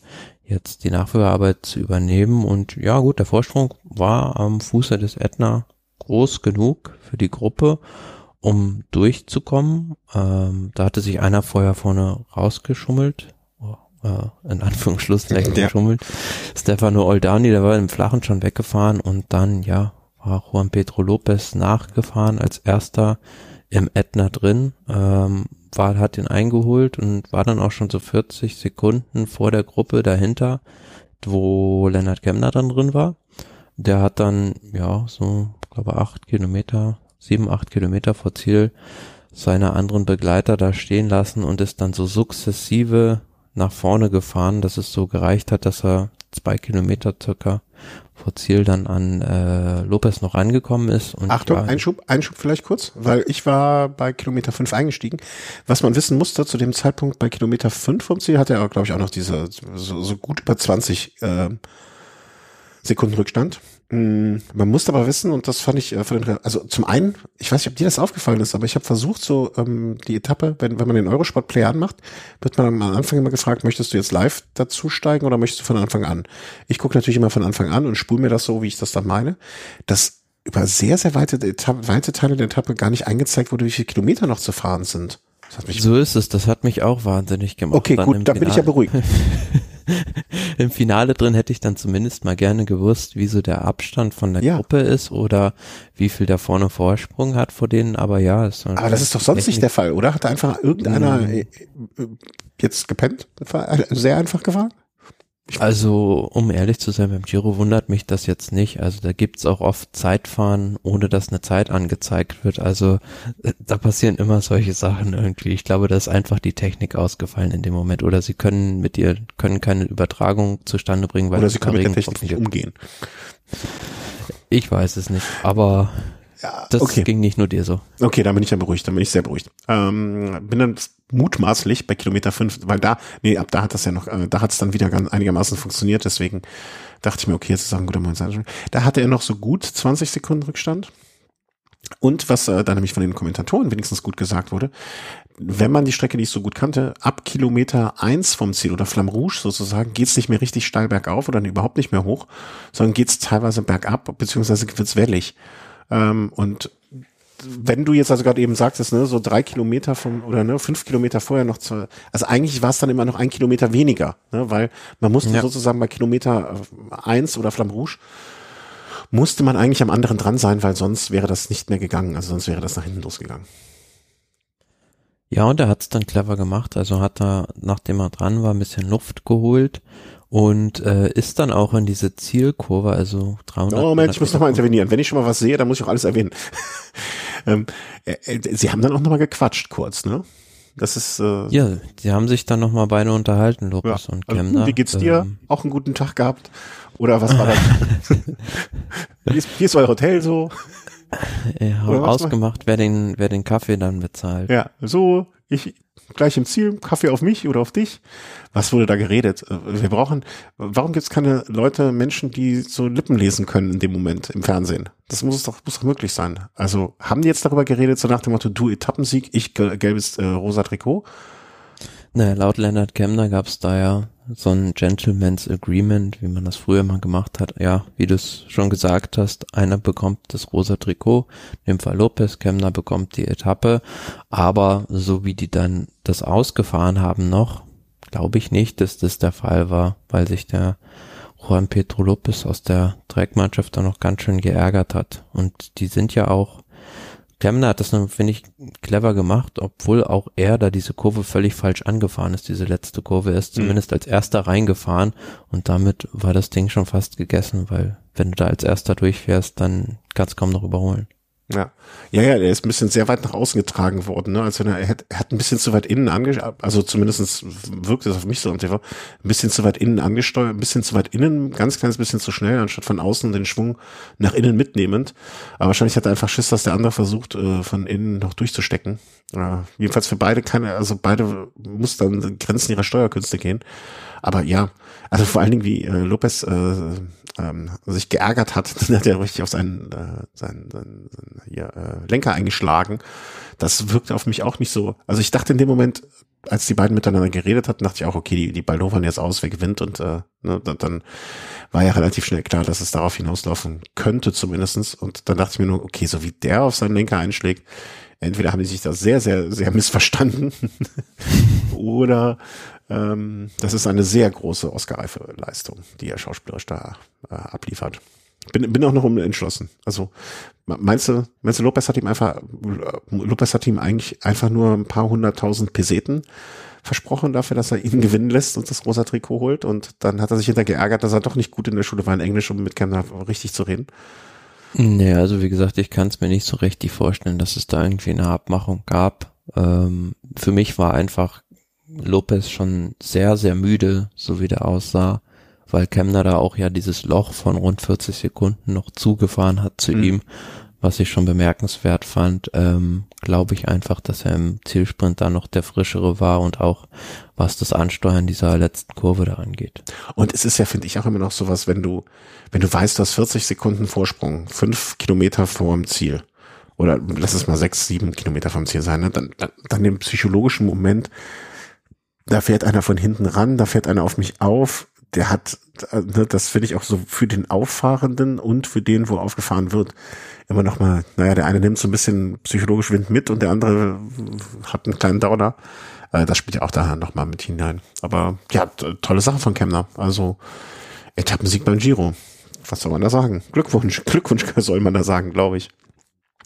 S2: jetzt die Nachführarbeit zu übernehmen. Und ja gut, der Vorsprung war am Fuße des Ätna groß genug für die Gruppe, um durchzukommen. Ähm, da hatte sich einer vorher vorne rausgeschummelt. Oh, äh, in Anführungsschlusszeichen
S1: Ja.
S2: geschummelt. Stefano Oldani, der war im Flachen schon weggefahren und dann, ja, war Juan Pedro Lopez nachgefahren als erster im Ätna drin, ähm, war, hat ihn eingeholt und war dann auch schon so 40 Sekunden vor der Gruppe dahinter, wo Lennart Kemner dann drin war. Der hat dann, ja, so, glaube acht Kilometer, sieben, acht Kilometer vor Ziel seine anderen Begleiter da stehen lassen und ist dann so sukzessive nach vorne gefahren, dass es so gereicht hat, dass er zwei Kilometer circa vor Ziel dann an äh, Lopez noch angekommen ist. Und
S1: Achtung, Einschub, Einschub vielleicht kurz, weil ich war bei Kilometer 5 eingestiegen. Was man wissen musste, zu dem Zeitpunkt bei Kilometer 5 vom Ziel hat er, glaube ich, auch noch diese so, so gut über 20 äh, Sekunden Rückstand. Mm, Man muss aber wissen, und das fand ich äh, von den, also zum einen, ich weiß nicht, ob dir das aufgefallen ist, aber ich habe versucht, so ähm, die Etappe, wenn, wenn man den Eurosport Play anmacht, wird man am Anfang immer gefragt, möchtest du jetzt live dazusteigen oder möchtest du von Anfang an? Ich gucke natürlich immer von Anfang an und spule mir das so, wie ich das dann meine. Das über sehr, sehr weite, Etappe, weite Teile der Etappe gar nicht angezeigt wurde, wie viele Kilometer noch zu fahren sind.
S2: So ist es, das hat mich auch wahnsinnig gemacht.
S1: okay, gut, dann bin ich ja beruhigt.
S2: Im Finale drin hätte ich dann zumindest mal gerne gewusst, wie so der Abstand von der
S1: Ja.
S2: Gruppe ist oder wie viel der vorne Vorsprung hat vor denen, aber ja. Ist
S1: Aber das ist doch sonst nicht der Fall, oder? Hat da einfach irgendeiner
S2: Mhm.
S1: jetzt gepennt? Sehr einfach gefahren?
S2: Also, um ehrlich zu sein, beim Giro wundert mich das jetzt nicht. Also da gibt's auch oft Zeitfahren, ohne dass eine Zeit angezeigt wird. Also äh, da passieren immer solche Sachen irgendwie. Ich glaube, da ist einfach die Technik ausgefallen in dem Moment. Oder sie können mit ihr, können keine Übertragung zustande bringen, weil
S1: Oder sie können mit der Technik nicht umgehen?
S2: Ich weiß es nicht, aber
S1: Ja,
S2: das
S1: okay.
S2: ging nicht nur dir so.
S1: Okay, dann bin ich ja beruhigt, dann bin ich sehr beruhigt. Ähm, bin dann mutmaßlich bei Kilometer 5, weil da, nee, ab da hat das ja noch, äh, da hat es dann wieder ganz einigermaßen funktioniert, deswegen dachte ich mir, okay, jetzt ist auch ein guter Moment. Da hatte er noch so gut 20 Sekunden Rückstand. Und was äh, da nämlich von den Kommentatoren wenigstens gut gesagt wurde, wenn man die Strecke nicht so gut kannte, ab Kilometer eins vom Ziel oder Flamme Rouge sozusagen, geht's nicht mehr richtig steil bergauf oder überhaupt nicht mehr hoch, sondern geht's teilweise bergab, beziehungsweise wird's wellig. Ähm, und wenn du jetzt also gerade eben sagtest, ne, so drei Kilometer vom oder ne, fünf Kilometer vorher noch zwei, also eigentlich war es dann immer noch ein Kilometer weniger, ne, weil man musste
S2: Ja.
S1: sozusagen bei Kilometer äh, eins oder Flamme Rouge musste man eigentlich am anderen dran sein, weil sonst wäre das nicht mehr gegangen, also sonst wäre das nach hinten losgegangen.
S2: Ja, und er hat's dann clever gemacht. Also hat er, nachdem er dran war, ein bisschen Luft geholt und äh, ist dann auch in diese Zielkurve, also 300.
S1: Oh Mensch, ich muss noch mal
S2: Meter-
S1: intervenieren. Wenn ich schon mal was sehe, dann muss ich auch alles erwähnen. ähm, äh, äh, Sie haben dann auch noch mal gequatscht kurz, ne? Das ist äh,
S2: Ja, die haben sich dann nochmal beide unterhalten, Lopez und
S1: Also,
S2: Kemner.
S1: wie geht's dir?
S2: Ähm,
S1: Auch einen guten Tag gehabt? Oder was war das? wie, ist, wie ist euer Hotel so? was
S2: ausgemacht, wer den, wer den Kaffee dann bezahlt.
S1: Ja, so, ich gleich im Ziel, Kaffee auf mich oder auf dich. Was wurde da geredet? Äh, Wir brauchen, warum gibt's keine Leute, Menschen, die so Lippen lesen können in dem Moment im Fernsehen? Das muss doch, muss doch möglich sein. Also haben die jetzt darüber geredet, so nach dem Motto, du Etappensieg, ich gel- gelbes äh, rosa Trikot?
S2: Naja, laut Leonard Kemner gab's da ja so ein Gentleman's Agreement, wie man das früher mal gemacht hat. Ja, wie du es schon gesagt hast, einer bekommt das rosa Trikot, in Fall Lopez, Kemner bekommt die Etappe, aber so wie die dann das ausgefahren haben noch, glaube ich nicht, dass das der Fall war, weil sich der Juan Pedro Lopez aus der Trackmannschaft da noch ganz schön geärgert hat. Und die sind ja auch Kemner hat das, dann, finde ich, clever gemacht, obwohl auch er da diese Kurve völlig falsch angefahren ist, diese letzte Kurve. Er ist
S1: Mhm.
S2: zumindest als erster reingefahren und damit war das Ding schon fast gegessen, weil wenn du da als erster durchfährst, dann kannst du kaum noch überholen.
S1: Ja. Ja, ja, er ist ein bisschen sehr weit nach außen getragen worden, ne? Als wenn er, er hat, er hat ein bisschen zu weit innen ange, also zumindestens wirkt es auf mich so am TV, ein bisschen zu weit innen angesteuert, ein bisschen zu weit innen, ganz kleines bisschen zu schnell, anstatt von außen den Schwung nach innen mitnehmend. Aber wahrscheinlich hat er einfach Schiss, dass der andere versucht, äh, von innen noch durchzustecken. Ja, jedenfalls für beide keine, also beide muss dann Grenzen ihrer Steuerkünste gehen. Aber ja, also vor allen Dingen wie äh, Lopez äh, ähm, sich geärgert hat, dann hat er richtig auf seinen, äh, seinen, seinen, seinen hier, äh, Lenker eingeschlagen. Das wirkte auf mich auch nicht so. Also ich dachte in dem Moment, als die beiden miteinander geredet hatten, dachte ich auch, okay, die, die baldowern jetzt aus, wer gewinnt und äh, ne, dann, dann war ja relativ schnell klar, dass es darauf hinauslaufen könnte zumindestens. Und dann dachte ich mir nur, okay, so wie der auf seinen Lenker einschlägt, entweder haben die sich da sehr, sehr, sehr missverstanden oder ähm, das ist eine sehr große Oscar-reife Leistung, die er schauspielerisch da äh, abliefert. Bin, bin auch noch unentschlossen. Also meinst du, meinst du, Lopez hat ihm einfach, Lopez hat ihm eigentlich einfach nur ein paar hunderttausend Peseten versprochen dafür, dass er ihn gewinnen lässt und das rosa Trikot holt und dann hat er sich hinter geärgert, dass er doch nicht gut in der Schule war in Englisch, um mit Kemner richtig zu reden.
S2: Nee, also wie gesagt, ich kann es mir nicht so richtig vorstellen, dass es da irgendwie eine Abmachung gab. Ähm, für mich war einfach Lopez schon sehr, sehr müde, so wie der aussah, weil Kemner da auch ja dieses Loch von rund 40 Sekunden noch zugefahren hat zu
S1: Mhm.
S2: ihm. was ich schon bemerkenswert fand, ähm, glaube ich einfach, dass er im Zielsprint da noch der frischere war und auch was das Ansteuern dieser letzten Kurve da angeht.
S1: Und es ist ja, finde ich, auch immer noch sowas, wenn du, wenn du weißt, du hast 40 Sekunden Vorsprung, fünf Kilometer vor dem Ziel oder lass es mal sechs, sieben Kilometer vom Ziel sein, ne? dann, dann, dann den psychologischen Moment, da fährt einer von hinten ran, da fährt einer auf mich auf, der hat, ne, das finde ich auch so für den Auffahrenden und für den, wo aufgefahren wird, immer noch mal, naja, der eine nimmt so ein bisschen psychologisch Wind mit und der andere hat einen kleinen Downer. Äh, das spielt ja auch da noch mal mit hinein. Aber ja, tolle Sache von Kemner. Also Etappensieg beim Giro. Was soll man da sagen? Glückwunsch, Glückwunsch soll man da sagen, glaube ich.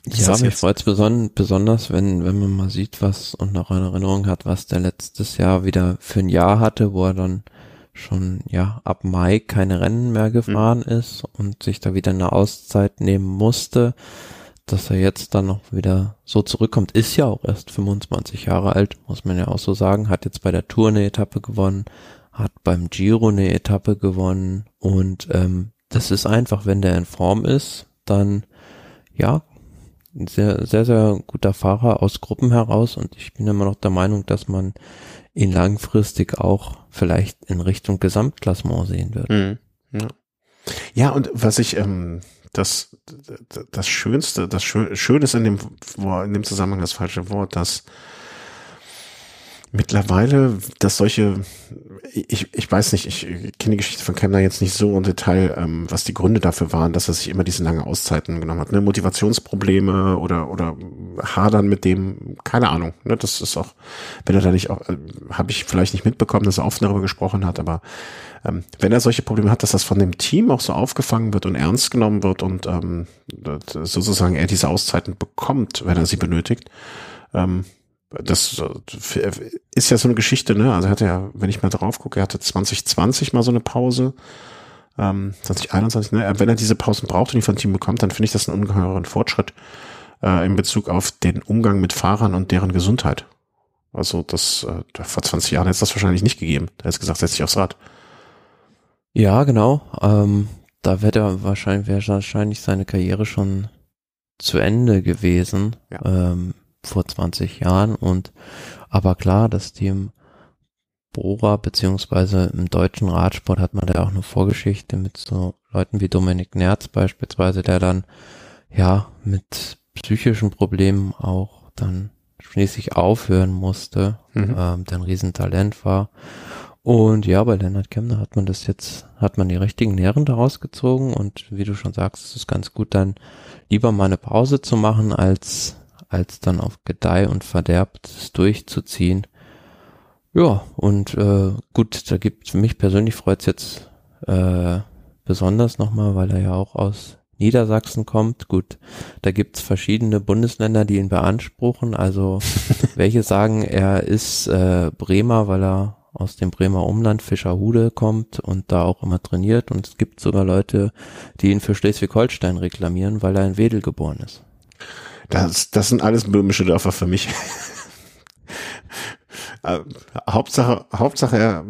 S2: Ja, mich freut es beson besonders, wenn, wenn man mal sieht, was und noch eine Erinnerung hat, was der letztes Jahr wieder für ein Jahr hatte, wo er dann schon ja ab Mai keine Rennen mehr gefahren mhm. ist und sich da wieder eine Auszeit nehmen musste, dass er jetzt dann noch wieder so zurückkommt, ist ja auch erst 25 Jahre alt, muss man ja auch so sagen, hat jetzt bei der Tour eine Etappe gewonnen, hat beim Giro eine Etappe gewonnen und ähm, das ist einfach, wenn der in Form ist, dann ja, ein sehr, sehr, sehr guter Fahrer aus Gruppen heraus und ich bin immer noch der Meinung, dass man ihn langfristig auch vielleicht in Richtung Gesamtklassement sehen wird. Mhm.
S1: Ja. ja, und was ich, ähm, das, das Schönste, das Schöne ist in dem, in dem Zusammenhang das falsche Wort, dass mittlerweile, dass solche, ich, ich weiß nicht, ich kenne die Geschichte von Kemner jetzt nicht so im Detail, ähm, was die Gründe dafür waren, dass er sich immer diese lange Auszeiten genommen hat. Ne? Motivationsprobleme oder, oder Hadern mit dem, keine Ahnung. Ne? Das ist auch, wenn er da nicht auch, äh, habe ich vielleicht nicht mitbekommen, dass er oft darüber gesprochen hat, aber ähm, wenn er solche Probleme hat, dass das von dem Team auch so aufgefangen wird und ernst genommen wird und ähm, sozusagen er diese Auszeiten bekommt, wenn er sie benötigt, ähm, das äh, ist ja so eine Geschichte, ne? Also er hatte ja, wenn ich mal drauf gucke, er hatte 2020 mal so eine Pause. Ähm, 2021, ne? Wenn er diese Pausen braucht und die von Team bekommt, dann finde ich das einen ungeheuren Fortschritt äh, in Bezug auf den Umgang mit Fahrern und deren Gesundheit. Also das äh, vor 20 Jahren hätte es das wahrscheinlich nicht gegeben. Da hätte gesagt, setz dich aufs Rad.
S2: Ja, genau. Ähm, da wäre er wahrscheinlich, wäre wahrscheinlich seine Karriere schon zu Ende gewesen. Ja. Ähm, vor 20 Jahren und aber klar, das Team Bora beziehungsweise im deutschen Radsport hat man da auch eine Vorgeschichte mit so Leuten wie Dominik Nerz beispielsweise, der dann ja mit psychischen Problemen auch dann schließlich aufhören musste, mhm. ähm, der ein Riesentalent war. Und ja, bei Leonard Kemner hat man das jetzt, hat man die richtigen Nähren daraus gezogen und wie du schon sagst, es ist ganz gut dann lieber mal eine Pause zu machen, als als dann auf Gedeih und Verderb das durchzuziehen. Ja, und äh, gut, da gibt mich persönlich freut's jetzt äh, besonders nochmal, weil er ja auch aus Niedersachsen kommt. Gut, da gibt's verschiedene Bundesländer, die ihn beanspruchen. Also welche sagen, er ist äh, Bremer, weil er aus dem Bremer Umland Fischerhude kommt und da auch immer trainiert. Und es gibt sogar Leute, die ihn für Schleswig-Holstein reklamieren, weil er in Wedel geboren ist.
S1: Das, das sind alles böhmische Dörfer für mich. Äh, Hauptsache, Hauptsache, er,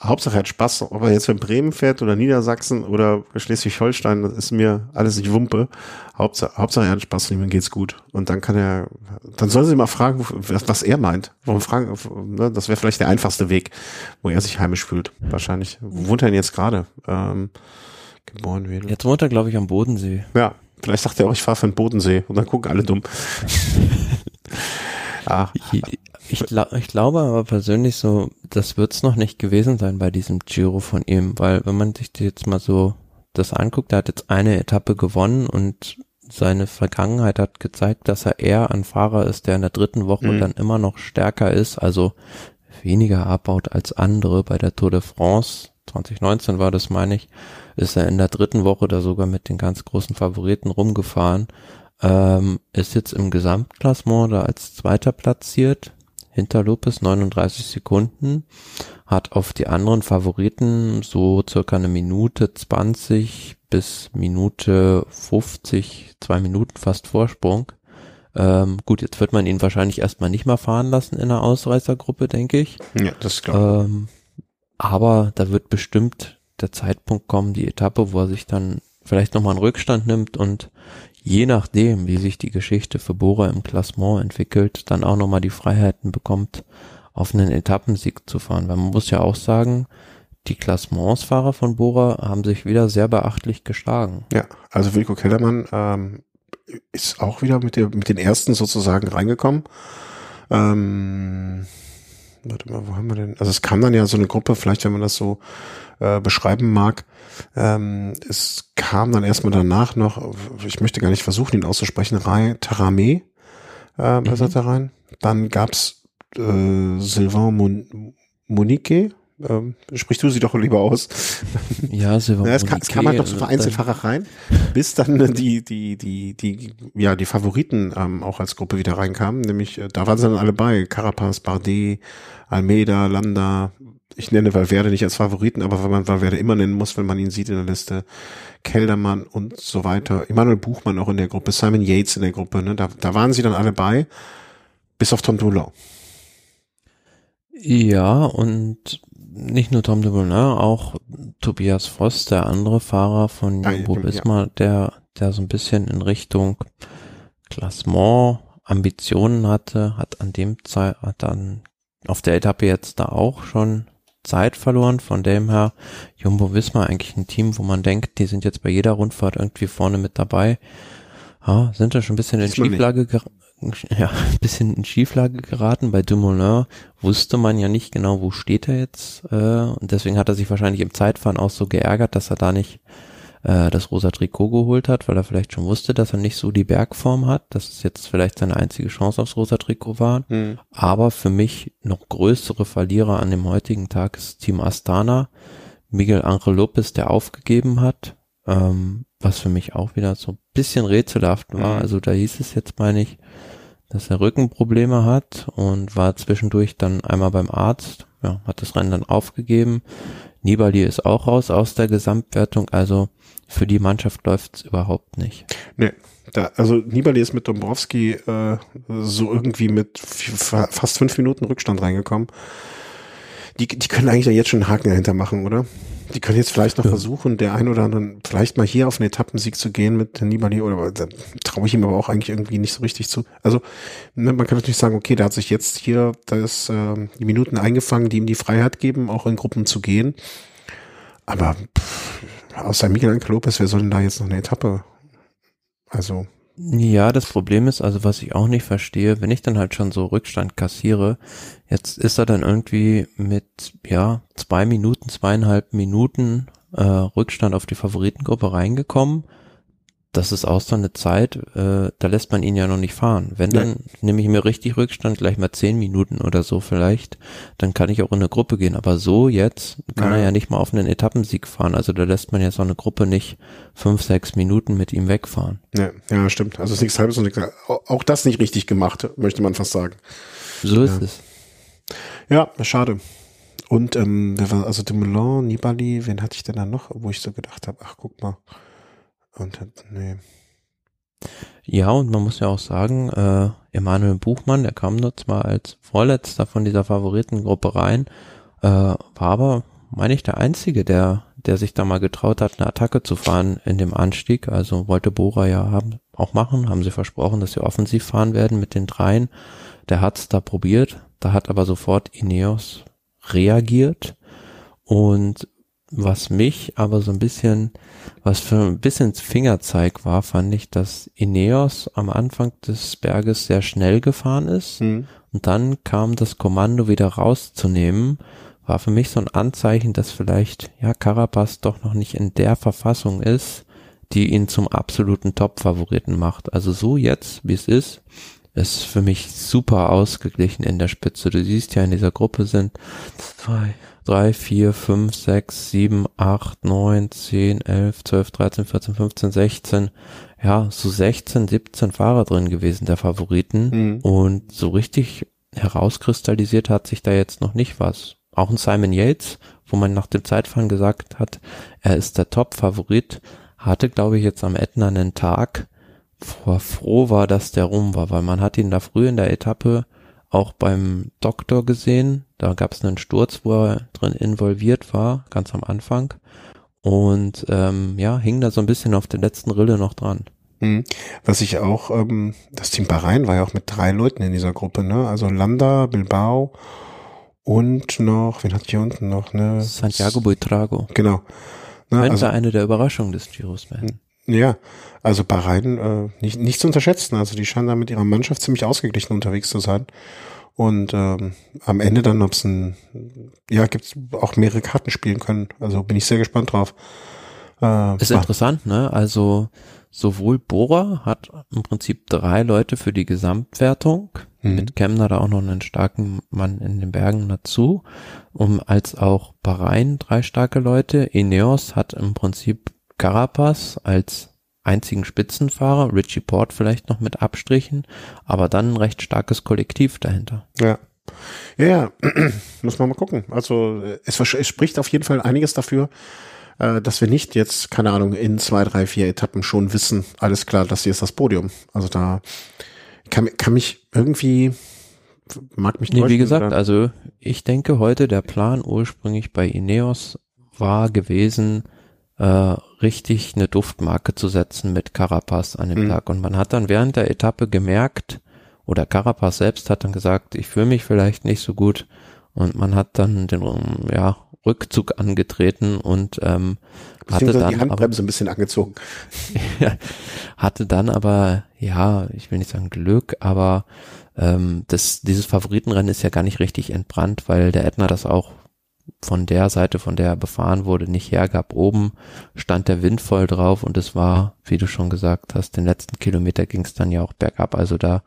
S1: Hauptsache er hat Spaß, ob er jetzt in Bremen fährt oder Niedersachsen oder Schleswig-Holstein, das ist mir alles nicht Wumpe. Hauptsache, Hauptsache er hat Spaß und ihm geht's gut. Und dann kann er, dann sollen sie mal fragen, was er meint. Warum fragen, ne, das wäre vielleicht der einfachste Weg, wo er sich heimisch fühlt. Wahrscheinlich. Wo wohnt er denn jetzt gerade? Ähm,
S2: geboren werden. Jetzt wohnt er, glaube ich, am Bodensee.
S1: Ja, Vielleicht sagt er auch, ich fahre für den Bodensee und dann gucken alle dumm.
S2: ah. ich, ich, ich glaube aber persönlich so, das wird's noch nicht gewesen sein bei diesem Giro von ihm, weil wenn man sich jetzt mal so das anguckt, er hat jetzt eine Etappe gewonnen und seine Vergangenheit hat gezeigt, dass er eher ein Fahrer ist, der in der dritten Woche mhm. dann immer noch stärker ist, also weniger abbaut als andere bei der Tour de France. 2019 war das, meine ich ist er in der dritten Woche da sogar mit den ganz großen Favoriten rumgefahren. Ähm, ist jetzt im Gesamtklassement da als Zweiter platziert, hinter Lopez 39 Sekunden, hat auf die anderen Favoriten so circa eine Minute 20 bis Minute 50, zwei Minuten fast Vorsprung. Ähm, gut, jetzt wird man ihn wahrscheinlich erstmal nicht mehr fahren lassen in der Ausreißergruppe, denke ich.
S1: Ja, das glaube
S2: ich. Ähm, aber da wird bestimmt der Zeitpunkt kommen, die Etappe, wo er sich dann vielleicht nochmal einen Rückstand nimmt und je nachdem, wie sich die Geschichte für Bora im Klassement entwickelt, dann auch nochmal die Freiheiten bekommt, auf einen Etappensieg zu fahren. Weil man muss ja auch sagen, die Klassementsfahrer von Bora haben sich wieder sehr beachtlich geschlagen.
S1: Ja, also Wilko Kellermann ähm, ist auch wieder mit, der, mit den ersten sozusagen reingekommen. Ähm, warte mal, wo haben wir denn? Also es kam dann ja so eine Gruppe, vielleicht wenn man das so äh, beschreiben mag. Ähm, es kam dann erstmal danach noch, ich möchte gar nicht versuchen, ihn auszusprechen, Rai Tarame äh, mhm. da rein. Dann gab's äh, Sylvain Mon Monique, ähm, sprich du sie doch lieber aus.
S2: Ja, war
S1: ja, es, kam, es kam halt noch so Vereinzelfahrer rein, bis dann die, die, die, die, ja, die Favoriten ähm, auch als Gruppe wieder reinkamen, nämlich, äh, da waren sie dann alle bei, Carapaz, Bardet, Almeida, Landa, ich nenne Valverde nicht als Favoriten, aber weil man Valverde immer nennen muss, wenn man ihn sieht in der Liste, Keldermann und so weiter, Emanuel Buchmann auch in der Gruppe, Simon Yates in der Gruppe, ne, da, da waren sie dann alle bei, bis auf Tom Dulau.
S2: Ja, und nicht nur Tom de Boulin, auch Tobias Voss, der andere Fahrer von Jumbo Visma, ja. der, der so ein bisschen in Richtung Klassement Ambitionen hatte, hat an dem Zeit, hat dann auf der Etappe jetzt da auch schon Zeit verloren. Von dem her, Jumbo Visma eigentlich ein Team, wo man denkt, die sind jetzt bei jeder Rundfahrt irgendwie vorne mit dabei. Ja, sind da schon ein bisschen in Schieflage, ja, ein bisschen in Schieflage geraten. Bei Dumoulin wusste man ja nicht genau, wo steht er jetzt. Äh, und deswegen hat er sich wahrscheinlich im Zeitfahren auch so geärgert, dass er da nicht äh, das rosa Trikot geholt hat, weil er vielleicht schon wusste, dass er nicht so die Bergform hat, dass es jetzt vielleicht seine einzige Chance aufs rosa Trikot war. Mhm. Aber für mich noch größere Verlierer an dem heutigen Tag ist Team Astana. Miguel Angel Lopez, der aufgegeben hat, ähm, was für mich auch wieder so ein bisschen rätselhaft war. Mhm. Also da hieß es jetzt, meine ich, dass er Rückenprobleme hat und war zwischendurch dann einmal beim Arzt, ja, hat das Rennen dann aufgegeben. Nibali ist auch raus aus der Gesamtwertung, also für die Mannschaft läuft's überhaupt nicht.
S1: Nee, da, also Nibali ist mit Dombrowski äh, so irgendwie mit fast fünf Minuten Rückstand reingekommen. Die, die können eigentlich ja jetzt schon einen Haken dahinter machen, oder? Die können jetzt vielleicht noch ja. versuchen, der ein oder anderen vielleicht mal hier auf einen Etappensieg zu gehen mit Nibali, oder da traue ich ihm aber auch eigentlich irgendwie nicht so richtig zu. Also ne, man kann natürlich sagen, okay, der hat sich jetzt hier das, äh, die Minuten eingefangen, die ihm die Freiheit geben, auch in Gruppen zu gehen. Aber pff, außer Miguel Lopez, wer soll denn da jetzt noch eine Etappe? Also
S2: ja, das Problem ist, also was ich auch nicht verstehe, wenn ich dann halt schon so Rückstand kassiere, jetzt ist er dann irgendwie mit, ja, zwei Minuten, zweieinhalb Minuten äh, Rückstand auf die Favoritengruppe reingekommen das ist auch so eine Zeit, äh, da lässt man ihn ja noch nicht fahren. Wenn, ja. dann nehme ich mir richtig Rückstand, gleich mal zehn Minuten oder so vielleicht, dann kann ich auch in eine Gruppe gehen. Aber so jetzt kann ja. er ja nicht mal auf einen Etappensieg fahren. Also da lässt man ja so eine Gruppe nicht fünf, sechs Minuten mit ihm wegfahren.
S1: Ja, ja stimmt. Also es ist nichts halbes und nichts, auch das nicht richtig gemacht, möchte man fast sagen.
S2: So ist ja. es.
S1: Ja, schade. Und ähm, also Dumoulin, Nibali, wen hatte ich denn da noch, wo ich so gedacht habe, ach guck mal. Und nee.
S2: Ja, und man muss ja auch sagen, äh, Emanuel Buchmann, der kam nur zwar als Vorletzter von dieser Favoritengruppe rein, äh, war aber, meine ich, der Einzige, der, der sich da mal getraut hat, eine Attacke zu fahren in dem Anstieg. Also wollte Bora ja haben, auch machen, haben sie versprochen, dass sie offensiv fahren werden mit den dreien. Der hat's da probiert, da hat aber sofort Ineos reagiert und was mich aber so ein bisschen, was für ein bisschen Fingerzeig war, fand ich, dass Ineos am Anfang des Berges sehr schnell gefahren ist mhm. und dann kam das Kommando wieder rauszunehmen, war für mich so ein Anzeichen, dass vielleicht, ja, Carapaz doch noch nicht in der Verfassung ist, die ihn zum absoluten Top-Favoriten macht. Also so jetzt, wie es ist, ist für mich super ausgeglichen in der Spitze. Du siehst ja, in dieser Gruppe sind zwei, drei, vier, fünf, sechs, sieben, acht, neun, zehn, elf, zwölf, dreizehn, vierzehn, fünfzehn, sechzehn, ja, so 16, 17 Fahrer drin gewesen, der Favoriten. Mhm. Und so richtig herauskristallisiert hat sich da jetzt noch nicht was. Auch ein Simon Yates, wo man nach dem Zeitfahren gesagt hat, er ist der Top-Favorit, hatte, glaube ich, jetzt am Ätna einen Tag, wo er froh war, dass der rum war, weil man hat ihn da früh in der Etappe auch beim Doktor gesehen. Da gab es einen Sturz, wo er drin involviert war, ganz am Anfang. und ähm, ja, hing da so ein bisschen auf der letzten Rille noch dran.
S1: Mhm. Was ich auch, ähm, das Team Bahrain war ja auch mit drei Leuten in dieser Gruppe, ne? Also Landa, Bilbao und noch, wen hat hier unten noch, ne?
S2: Santiago Buitrago.
S1: Genau.
S2: Ne, Könnte also, eine der Überraschungen des Giros werden.
S1: Ja, also Bahrain äh, nicht, nicht zu unterschätzen. Also die scheinen da mit ihrer Mannschaft ziemlich ausgeglichen unterwegs zu sein. Und ähm, am Ende dann, ob es ein, ja, gibt's auch mehrere Karten spielen können. Also bin ich sehr gespannt drauf.
S2: Äh, ist interessant, ne? Also sowohl Bora hat im Prinzip drei Leute für die Gesamtwertung, mhm. mit Kemner da auch noch einen starken Mann in den Bergen dazu, um als auch Bahrain drei starke Leute. Ineos hat im Prinzip Carapaz als einzigen Spitzenfahrer, Richie Port vielleicht noch mit Abstrichen, aber dann ein recht starkes Kollektiv dahinter.
S1: Ja. Ja, ja. muss man mal gucken. Also es, es spricht auf jeden Fall einiges dafür, äh, dass wir nicht jetzt, keine Ahnung, in zwei, drei, vier Etappen schon wissen, alles klar, das hier ist das Podium. Also da kann, kann mich irgendwie, mag mich
S2: nee, Wie gesagt, oder? also ich denke heute, der Plan ursprünglich bei Ineos war gewesen, äh, richtig eine Duftmarke zu setzen mit Carapaz an dem mhm. Tag. Und man hat dann während der Etappe gemerkt, oder Carapaz selbst hat dann gesagt, ich fühle mich vielleicht nicht so gut. Und man hat dann den ja, Rückzug angetreten und ähm, hatte dann
S1: die Handbremse aber, ein bisschen angezogen.
S2: hatte dann aber, ja, ich will nicht sagen Glück, aber ähm, das, dieses Favoritenrennen ist ja gar nicht richtig entbrannt, weil der Edna das auch von der Seite, von der er befahren wurde, nicht hergab. Oben stand der Wind voll drauf und es war, wie du schon gesagt hast, den letzten Kilometer ging es dann ja auch bergab. Also da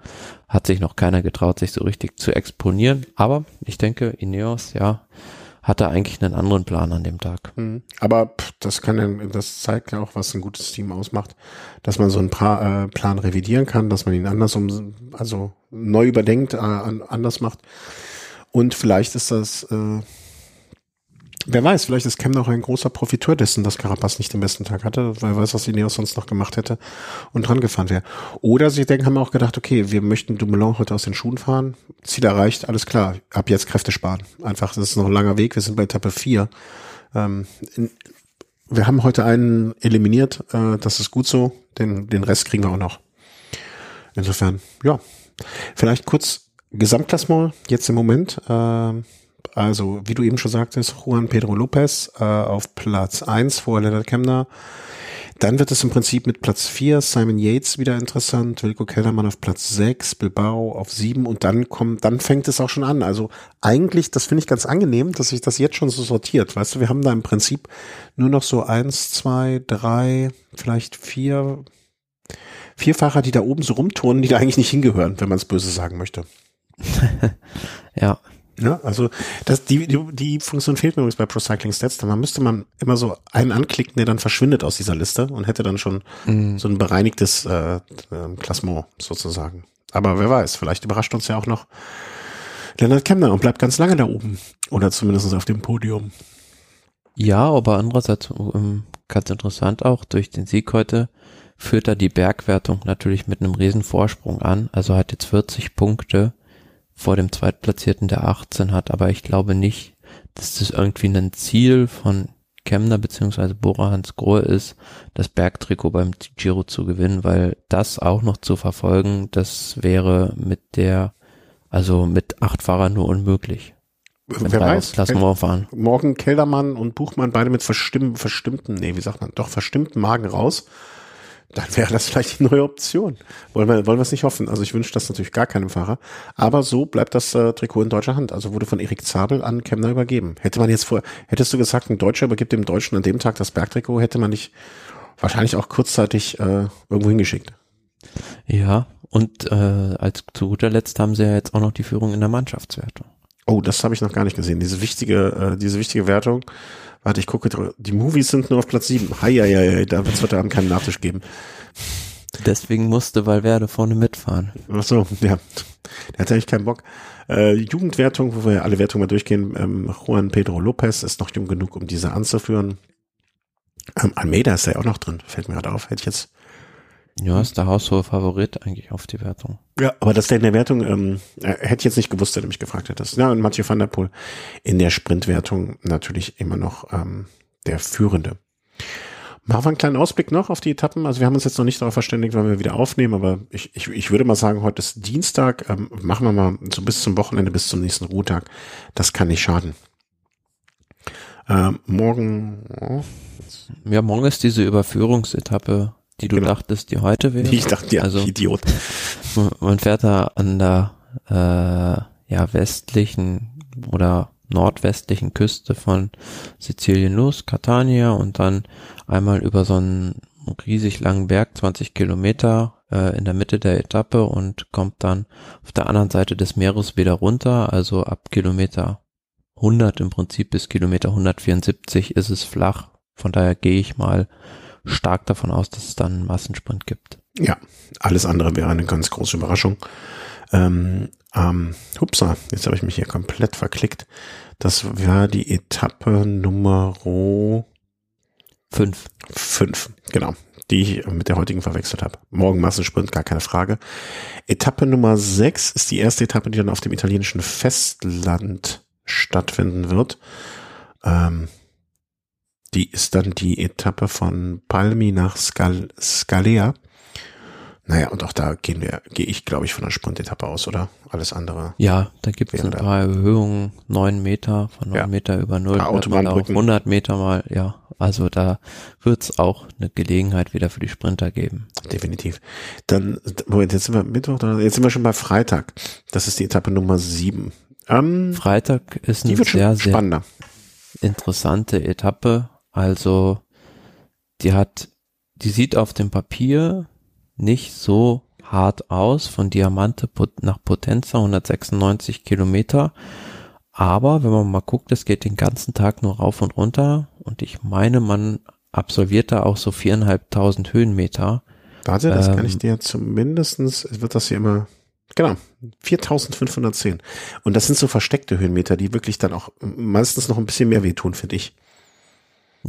S2: hat sich noch keiner getraut, sich so richtig zu exponieren. Aber ich denke, Ineos, ja, hatte eigentlich einen anderen Plan an dem Tag.
S1: Mhm. Aber das kann das zeigt ja auch, was ein gutes Team ausmacht, dass man so einen pra äh, Plan revidieren kann, dass man ihn anders um, also neu überdenkt, äh, anders macht. Und vielleicht ist das äh, Wer weiß, vielleicht ist Cam noch ein großer Profiteur dessen, dass Carapaz nicht den besten Tag hatte, weil weiß, was Ineos sonst noch gemacht hätte und dran gefahren wäre. Oder sie denken, haben auch gedacht, okay, wir möchten Dumoulin heute aus den Schuhen fahren. Ziel erreicht, alles klar, ab jetzt Kräfte sparen. Einfach, das ist noch ein langer Weg, wir sind bei Etappe 4. Ähm, wir haben heute einen eliminiert, äh, das ist gut so, den, den Rest kriegen wir auch noch. Insofern, ja. Vielleicht kurz Gesamtklassement jetzt im Moment. Äh, also, wie du eben schon sagtest, Juan Pedro Lopez äh, auf Platz eins vor Leonard Kemner. Dann wird es im Prinzip mit Platz vier Simon Yates wieder interessant, Wilco Kellermann auf Platz sechs Bilbao auf sieben und dann kommt, dann fängt es auch schon an. Also eigentlich, das finde ich ganz angenehm, dass sich das jetzt schon so sortiert. Weißt du, wir haben da im Prinzip nur noch so eins, zwei, drei, vielleicht vier, vier Fahrer, die da oben so rumturnen, die da eigentlich nicht hingehören, wenn man es böse sagen möchte.
S2: ja,
S1: ja, also das, die, die, die Funktion fehlt mir übrigens bei Pro Cycling Stats. Da müsste man immer so einen anklicken, der dann verschwindet aus dieser Liste und hätte dann schon mhm. so ein bereinigtes äh, äh, Klassement sozusagen. Aber wer weiß, vielleicht überrascht uns ja auch noch Leonard Kemner und bleibt ganz lange da oben. Oder zumindest auf dem Podium.
S2: Ja, aber andererseits ähm, ganz interessant auch, durch den Sieg heute führt er die Bergwertung natürlich mit einem riesen Vorsprung an. Also hat jetzt 40 Punkte vor dem Zweitplatzierten, der 18 hat, aber ich glaube nicht, dass das irgendwie ein Ziel von Kemner beziehungsweise Bora Hans Grohe ist, das Bergtrikot beim Giro zu gewinnen, weil das auch noch zu verfolgen, das wäre mit der, also mit acht Fahrern nur unmöglich.
S1: Wer weiß, fahren. morgen Keldermann und Buchmann beide mit verstimm, verstimmten, nee, wie sagt man, doch verstimmten Magen raus dann wäre das vielleicht die neue Option. Wollen wir, wollen wir es nicht hoffen. Also ich wünsche das natürlich gar keinem Fahrer. Aber so bleibt das äh, Trikot in deutscher Hand. Also wurde von Erik Zabel an Kemner übergeben. Hätte man jetzt vor, hättest du gesagt, ein Deutscher übergibt dem Deutschen an dem Tag das Bergtrikot, hätte man nicht wahrscheinlich auch kurzzeitig äh, irgendwo hingeschickt.
S2: Ja, und äh, als zu guter Letzt haben sie ja jetzt auch noch die Führung in der Mannschaftswertung.
S1: Oh, das habe ich noch gar nicht gesehen. Diese wichtige, äh, diese wichtige Wertung. Warte, ich gucke, die Movies sind nur auf Platz 7. Hei, hei, hei, da wird es heute Abend keinen Nachtisch geben.
S2: Deswegen musste Valverde vorne mitfahren.
S1: Ach so, ja. Der hat eigentlich keinen Bock. Äh, Jugendwertung, wo wir alle Wertungen mal durchgehen. Ähm, Juan Pedro Lopez ist noch jung genug, um diese anzuführen. Ähm, Almeida ist ja auch noch drin, fällt mir gerade auf. Hätte ich jetzt
S2: ja, ist der haushohe Favorit eigentlich auf die Wertung.
S1: Ja, aber das der in der Wertung, ähm, äh, hätte ich jetzt nicht gewusst, wenn du mich gefragt hättest. Ja, und Mathieu van der Poel in der Sprintwertung natürlich immer noch ähm, der Führende. Machen wir einen kleinen Ausblick noch auf die Etappen. Also wir haben uns jetzt noch nicht darauf verständigt, wann wir wieder aufnehmen, aber ich, ich, ich würde mal sagen, heute ist Dienstag. Ähm, machen wir mal so bis zum Wochenende, bis zum nächsten Ruhetag. Das kann nicht schaden. Ähm, morgen. Oh,
S2: Ja, morgen ist diese Überführungsetappe, die du
S1: Genau.
S2: dachtest, die heute wäre.
S1: ich dachte, ja,
S2: Also-
S1: Idiot.
S2: Man fährt da an der äh, ja, westlichen oder nordwestlichen Küste von Sizilien los, Catania und dann einmal über so einen riesig langen Berg, 20 Kilometer äh, in der Mitte der Etappe und kommt dann auf der anderen Seite des Meeres wieder runter, also ab Kilometer 100 im Prinzip bis Kilometer 174 ist es flach. Von daher gehe ich mal stark davon aus, dass es dann einen Massensprint gibt.
S1: Ja, alles andere wäre eine ganz große Überraschung. Ähm, ähm, hupsa, jetzt habe ich mich hier komplett verklickt. Das war die Etappe Nummer
S2: Fünf.
S1: fünf, genau, die ich mit der heutigen verwechselt habe. Morgen Massensprint, gar keine Frage. Etappe Nummer sechs ist die erste Etappe, die dann auf dem italienischen Festland stattfinden wird. Ähm, die ist dann die Etappe von Palmi nach Skal Scalea. Naja, und auch da gehen wir, gehe ich, glaube ich, von der Sprintetappe aus, oder? Alles andere.
S2: Ja, da gibt es ein paar Erhöhungen, neun Meter, von neun
S1: Ja.
S2: Meter über null,
S1: Autobahnbrücken.
S2: 100 Meter mal, ja. Also da wird's auch eine Gelegenheit wieder für die Sprinter geben.
S1: Definitiv. Dann, Moment, jetzt sind wir Mittwoch, jetzt sind wir schon bei Freitag. Das ist die Etappe Nummer sieben. Ähm,
S2: Freitag ist eine sehr, sehr
S1: spannender.
S2: interessante Etappe. Also die hat, die sieht auf dem Papier nicht so hart aus, von Diamante nach Potenza 196 Kilometer. Aber wenn man mal guckt, es geht den ganzen Tag nur rauf und runter und ich meine, man absolviert da auch so viereinhalbtausend Höhenmeter.
S1: Warte, das kann
S2: Ähm,
S1: ich dir zumindestens, wird das hier immer, genau, 4510. Und das sind so versteckte Höhenmeter, die wirklich dann auch meistens noch ein bisschen mehr wehtun, finde ich.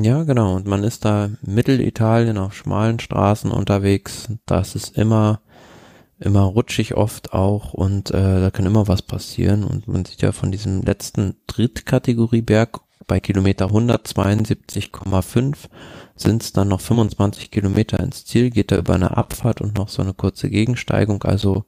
S2: Ja, genau. Und man ist da Mittelitalien auf schmalen Straßen unterwegs. Das ist immer, immer rutschig oft auch und äh, da kann immer was passieren. Und man sieht ja von diesem letzten Drittkategorieberg bei Kilometer 172,5 sind es dann noch 25 Kilometer ins Ziel, geht da über eine Abfahrt und noch so eine kurze Gegensteigung. Also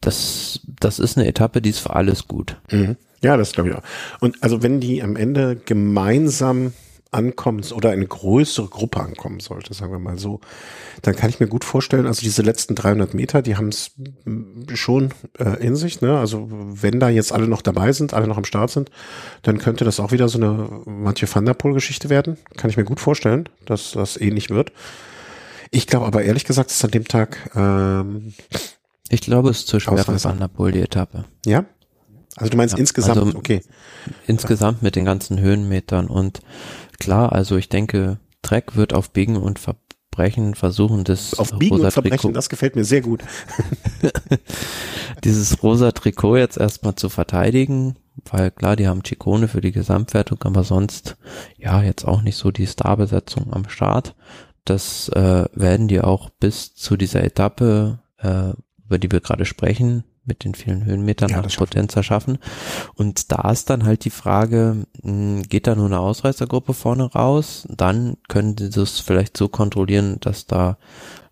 S2: das, das ist eine Etappe, die ist für alles gut.
S1: Mhm. Ja, das glaube ich auch. Und also wenn die am Ende gemeinsam ankommen oder eine größere Gruppe ankommen sollte, sagen wir mal so, dann kann ich mir gut vorstellen, also diese letzten 300 Meter, die haben es schon äh, in sich, ne? Also wenn da jetzt alle noch dabei sind, alle noch am Start sind, dann könnte das auch wieder so eine manche Van der Poel-Geschichte werden. Kann ich mir gut vorstellen, dass das ähnlich wird. Ich glaube aber ehrlich gesagt, ist an dem Tag, ähm,
S2: Ich glaube, es ist zu schwer für. Van der Poel, die Etappe.
S1: ja. Also du meinst
S2: Ja,
S1: insgesamt,
S2: also-
S1: okay.
S2: insgesamt mit den ganzen Höhenmetern und klar, also ich denke, Trek wird auf Biegen und Verbrechen versuchen, das
S1: Auf Biegen
S2: rosa
S1: und Verbrechen,
S2: Trikot,
S1: das gefällt mir sehr gut.
S2: dieses rosa Trikot jetzt erstmal zu verteidigen, weil klar, die haben Chicone für die Gesamtwertung, aber sonst ja jetzt auch nicht so die Starbesetzung am Start. Das äh, werden die auch bis zu dieser Etappe, äh, über die wir gerade sprechen, mit den vielen Höhenmetern
S1: Ja,
S2: nach
S1: das schaffen
S2: Potenza schaffen. Und da ist dann halt die Frage, mh, geht da nur eine Ausreißergruppe vorne raus? Dann können sie das vielleicht so kontrollieren, dass da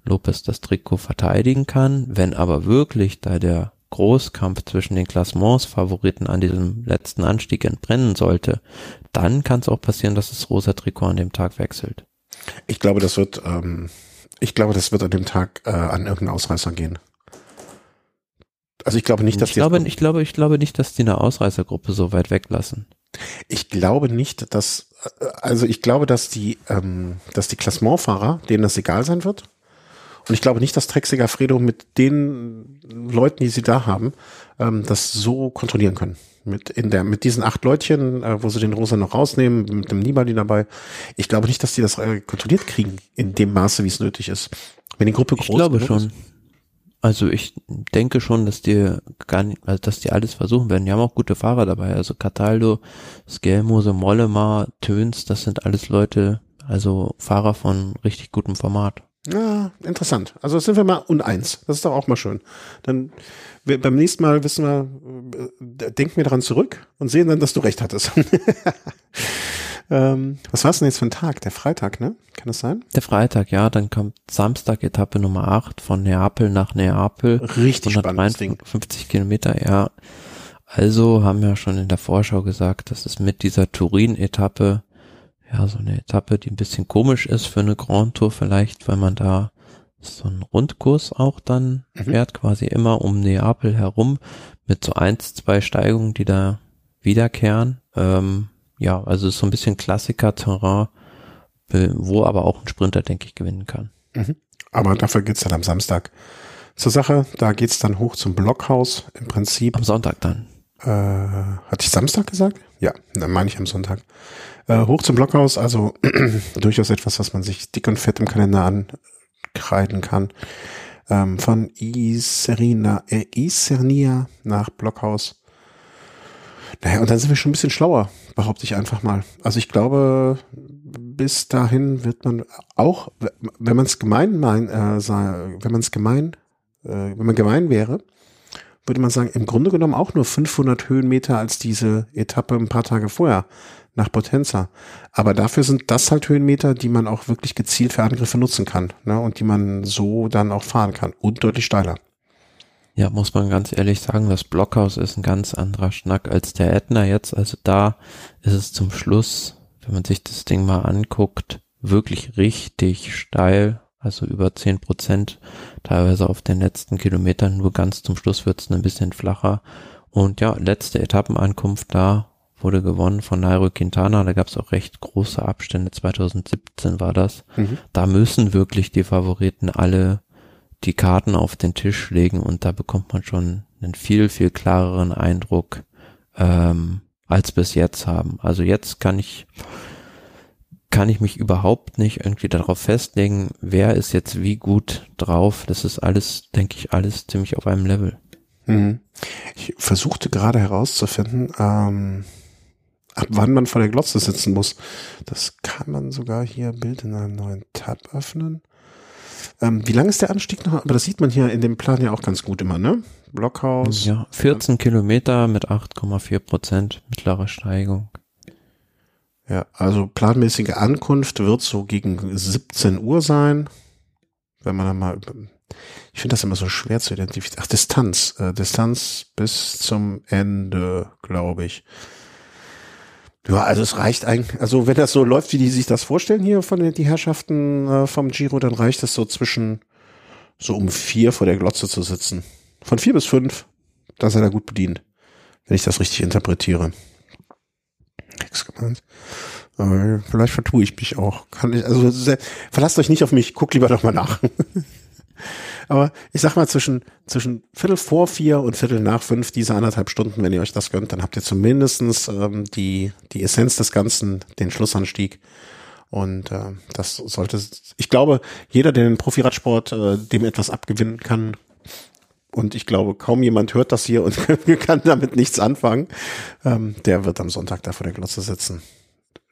S2: Lopez das Trikot verteidigen kann. Wenn aber wirklich da der Großkampf zwischen den Klassements-Favoriten an diesem letzten Anstieg entbrennen sollte, dann kann es auch passieren, dass das rosa Trikot an dem Tag wechselt.
S1: Ich glaube, das wird, ähm, ich glaube, das wird an dem Tag äh, an irgendeinen Ausreißer gehen. Also ich glaube nicht, dass
S2: ich
S1: die,
S2: glaube, ich glaube, ich glaube nicht, dass die eine Ausreißergruppe so weit weglassen.
S1: ich glaube nicht, dass, äh, also ich glaube, dass die, ähm, dass die Klassementfahrer, denen das egal sein wird. Und ich glaube nicht, dass Trek Segafredo mit den Leuten, die sie da haben, ähm, das so kontrollieren können. Mit in der, mit diesen acht Leutchen, äh, wo sie den Rosa noch rausnehmen, mit dem Nibali dabei. Ich glaube nicht, dass die das äh, kontrolliert kriegen in dem Maße, wie es nötig ist. Wenn die Gruppe groß
S2: Ich glaube
S1: genug
S2: schon. Also ich denke schon, dass die gar nicht, also dass die alles versuchen werden. Die haben auch gute Fahrer dabei. Also Cataldo, Skelmose, Mollema, Töns, das sind alles Leute, also Fahrer von richtig gutem Format.
S1: Ja, interessant. Also sind wir mal uneins. Das ist doch auch mal schön. Dann wir, beim nächsten Mal wissen wir, äh, denken wir daran zurück und sehen dann, dass du recht hattest. ähm, was war es denn jetzt für ein Tag? Der Freitag, ne? Kann das sein?
S2: Der Freitag, ja. Dann kommt Samstag Etappe Nummer 8 von Neapel nach Neapel.
S1: Richtig spannendes Ding.
S2: 50 Kilometer, ja. Also haben wir schon in der Vorschau gesagt, dass es mit dieser Turin-Etappe, ja, so eine Etappe, die ein bisschen komisch ist für eine Grand Tour vielleicht, weil man da so einen Rundkurs auch dann mhm. fährt, quasi immer um Neapel herum mit so eins, zwei Steigungen, die da wiederkehren. Ähm, ja, also ist so ein bisschen Klassiker-Terrain, wo aber auch ein Sprinter, denke ich, gewinnen kann.
S1: Mhm. Aber dafür geht's dann am Samstag zur Sache. Da geht's dann hoch zum Blockhaus im Prinzip.
S2: Am Sonntag dann.
S1: Äh, hatte ich Samstag gesagt? Ja, dann meine ich am Sonntag. Äh, hoch zum Blockhaus, also durchaus etwas, was man sich dick und fett im Kalender ankreiden kann. Ähm, von Iserina, äh, Isernia nach Blockhaus. Naja, und dann sind wir schon ein bisschen schlauer, behaupte ich einfach mal. Also ich glaube, bis dahin wird man auch, wenn man es gemein mein, äh, wenn man es gemein, äh, wenn man gemein wäre, würde man sagen, im Grunde genommen auch nur 500 Höhenmeter als diese Etappe ein paar Tage vorher nach Potenza. Aber dafür sind das halt Höhenmeter, die man auch wirklich gezielt für Angriffe nutzen kann ne? und die man so dann auch fahren kann und deutlich steiler.
S2: Ja, muss man ganz ehrlich sagen, das Blockhaus ist ein ganz anderer Schnack als der Ätna jetzt. Also da ist es zum Schluss, wenn man sich das Ding mal anguckt, wirklich richtig steil also über zehn Prozent, teilweise auf den letzten Kilometern, nur ganz zum Schluss wird es ein bisschen flacher. Und ja, letzte Etappenankunft da wurde gewonnen von Nairo Quintana, da gab es auch recht große Abstände, 2017 war das. Mhm. Da müssen wirklich die Favoriten alle die Karten auf den Tisch legen und da bekommt man schon einen viel, viel klareren Eindruck ähm, als bis jetzt haben. Also jetzt kann ich kann ich mich überhaupt nicht irgendwie darauf festlegen, wer ist jetzt wie gut drauf. Das ist alles, denke ich, alles ziemlich auf einem Level.
S1: Mhm. Ich versuchte gerade herauszufinden, ähm, ab wann man vor der Glotze sitzen muss. Das kann man sogar hier Bild in einem neuen Tab öffnen. Ähm, wie lang ist der Anstieg noch? Aber das sieht man hier in dem Plan ja auch ganz gut immer, ne? Blockhaus.
S2: Ja, 14 Kilometer mit 8,4 Prozent mittlerer Steigung.
S1: Ja, also planmäßige Ankunft wird so gegen 17 Uhr sein. Wenn man dann mal, ich finde das immer so schwer zu identifizieren. Ach, Distanz, äh, Distanz bis zum Ende, glaube ich. Ja, also es reicht eigentlich, also wenn das so läuft, wie die sich das vorstellen hier von den die Herrschaften äh, vom Giro, dann reicht es so zwischen so um vier vor der Glotze zu sitzen. Von vier bis fünf, da seid ihr gut bedient, wenn ich das richtig interpretiere. Nix gemeint. Aber vielleicht vertue ich mich auch. Kann ich, also verlasst euch nicht auf mich, guckt lieber doch mal nach. Aber ich sag mal, zwischen, zwischen Viertel vor vier und Viertel nach fünf, diese anderthalb Stunden, wenn ihr euch das gönnt, dann habt ihr zumindestens ähm, die, die Essenz des Ganzen, den Schlussanstieg. Und äh, das sollte, ich glaube, jeder, der den Profiradsport äh, dem etwas abgewinnen kann, und ich glaube, kaum jemand hört das hier und kann damit nichts anfangen, ähm, der wird am Sonntag da vor der Glotze sitzen.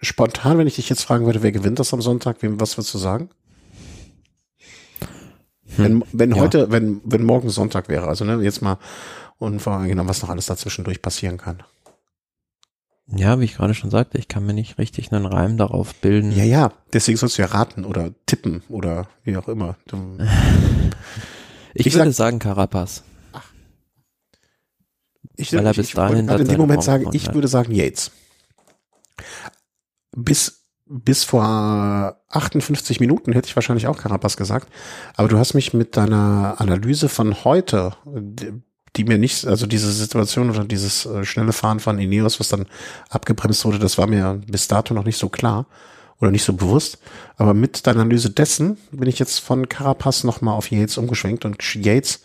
S1: Spontan, wenn ich dich jetzt fragen würde, wer gewinnt das am Sonntag, wem, was würdest du sagen? Hm. Wenn, wenn ja. heute, wenn, wenn morgen Sonntag wäre, also ne, jetzt mal unvoreingenommen, was noch alles dazwischendurch passieren kann.
S2: Ja, wie ich gerade schon sagte, ich kann mir nicht richtig einen Reim darauf bilden.
S1: Ja, ja, deswegen sollst du ja raten oder tippen oder wie auch immer.
S2: Ich, ich würde sag, sagen Carapaz. Ach.
S1: Ich, Weil er bis ich, dahin ich in dem Moment sagen, ich würde sagen Yates. Bis, bis vor 58 Minuten hätte ich wahrscheinlich auch Carapaz gesagt. Aber du hast mich mit deiner Analyse von heute, die mir nicht, also diese Situation oder dieses äh, schnelle Fahren von Ineos, was dann abgebremst wurde, das war mir bis dato noch nicht so klar oder nicht so bewusst. Aber mit der Analyse dessen bin ich jetzt von Carapaz nochmal auf Yates umgeschwenkt und Yates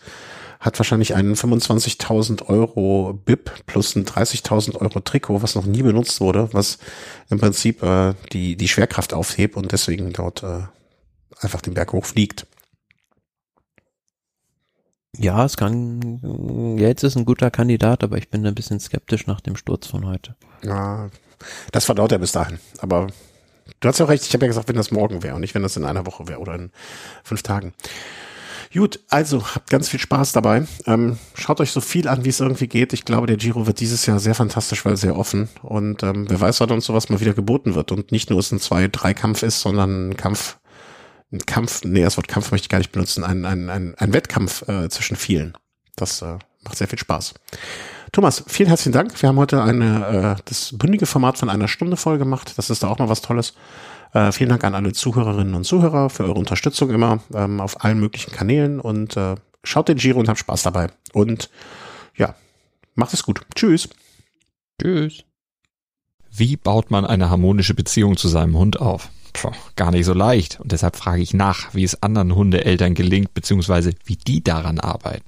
S1: hat wahrscheinlich einen 25.000 Euro BIP plus ein 30.000 Euro Trikot, was noch nie benutzt wurde, was im Prinzip äh, die, die Schwerkraft aufhebt und deswegen dort äh, einfach den Berg hochfliegt.
S2: Ja, es kann, Yates ist ein guter Kandidat, aber ich bin ein bisschen skeptisch nach dem Sturz von heute.
S1: Ja, das verdaut er bis dahin. Aber Du hast ja auch recht, ich habe ja gesagt, wenn das morgen wäre und nicht, wenn das in einer Woche wäre oder in fünf Tagen. Gut, also habt ganz viel Spaß dabei. Ähm, schaut euch so viel an, wie es irgendwie geht. Ich glaube, der Giro wird dieses Jahr sehr fantastisch, weil sehr offen. Und ähm, wer weiß, wann uns sowas mal wieder geboten wird. Und nicht nur es ein Zwei-Drei-Kampf ist, sondern ein Kampf, ein Kampf, nee, das Wort Kampf möchte ich gar nicht benutzen, ein, ein, ein, ein Wettkampf äh, zwischen vielen. Das äh, macht sehr viel Spaß. Thomas, vielen herzlichen Dank. Wir haben heute eine, äh, das bündige Format von einer Stunde voll gemacht. Das ist da auch mal was Tolles. Äh, vielen Dank an alle Zuhörerinnen und Zuhörer für eure Unterstützung immer ähm, auf allen möglichen Kanälen und äh, schaut den Giro und habt Spaß dabei. Und ja, macht es gut. Tschüss.
S2: Tschüss.
S3: Wie baut man eine harmonische Beziehung zu seinem Hund auf? Puh, gar nicht so leicht. Und deshalb frage ich nach, wie es anderen Hundeeltern gelingt, beziehungsweise wie die daran arbeiten.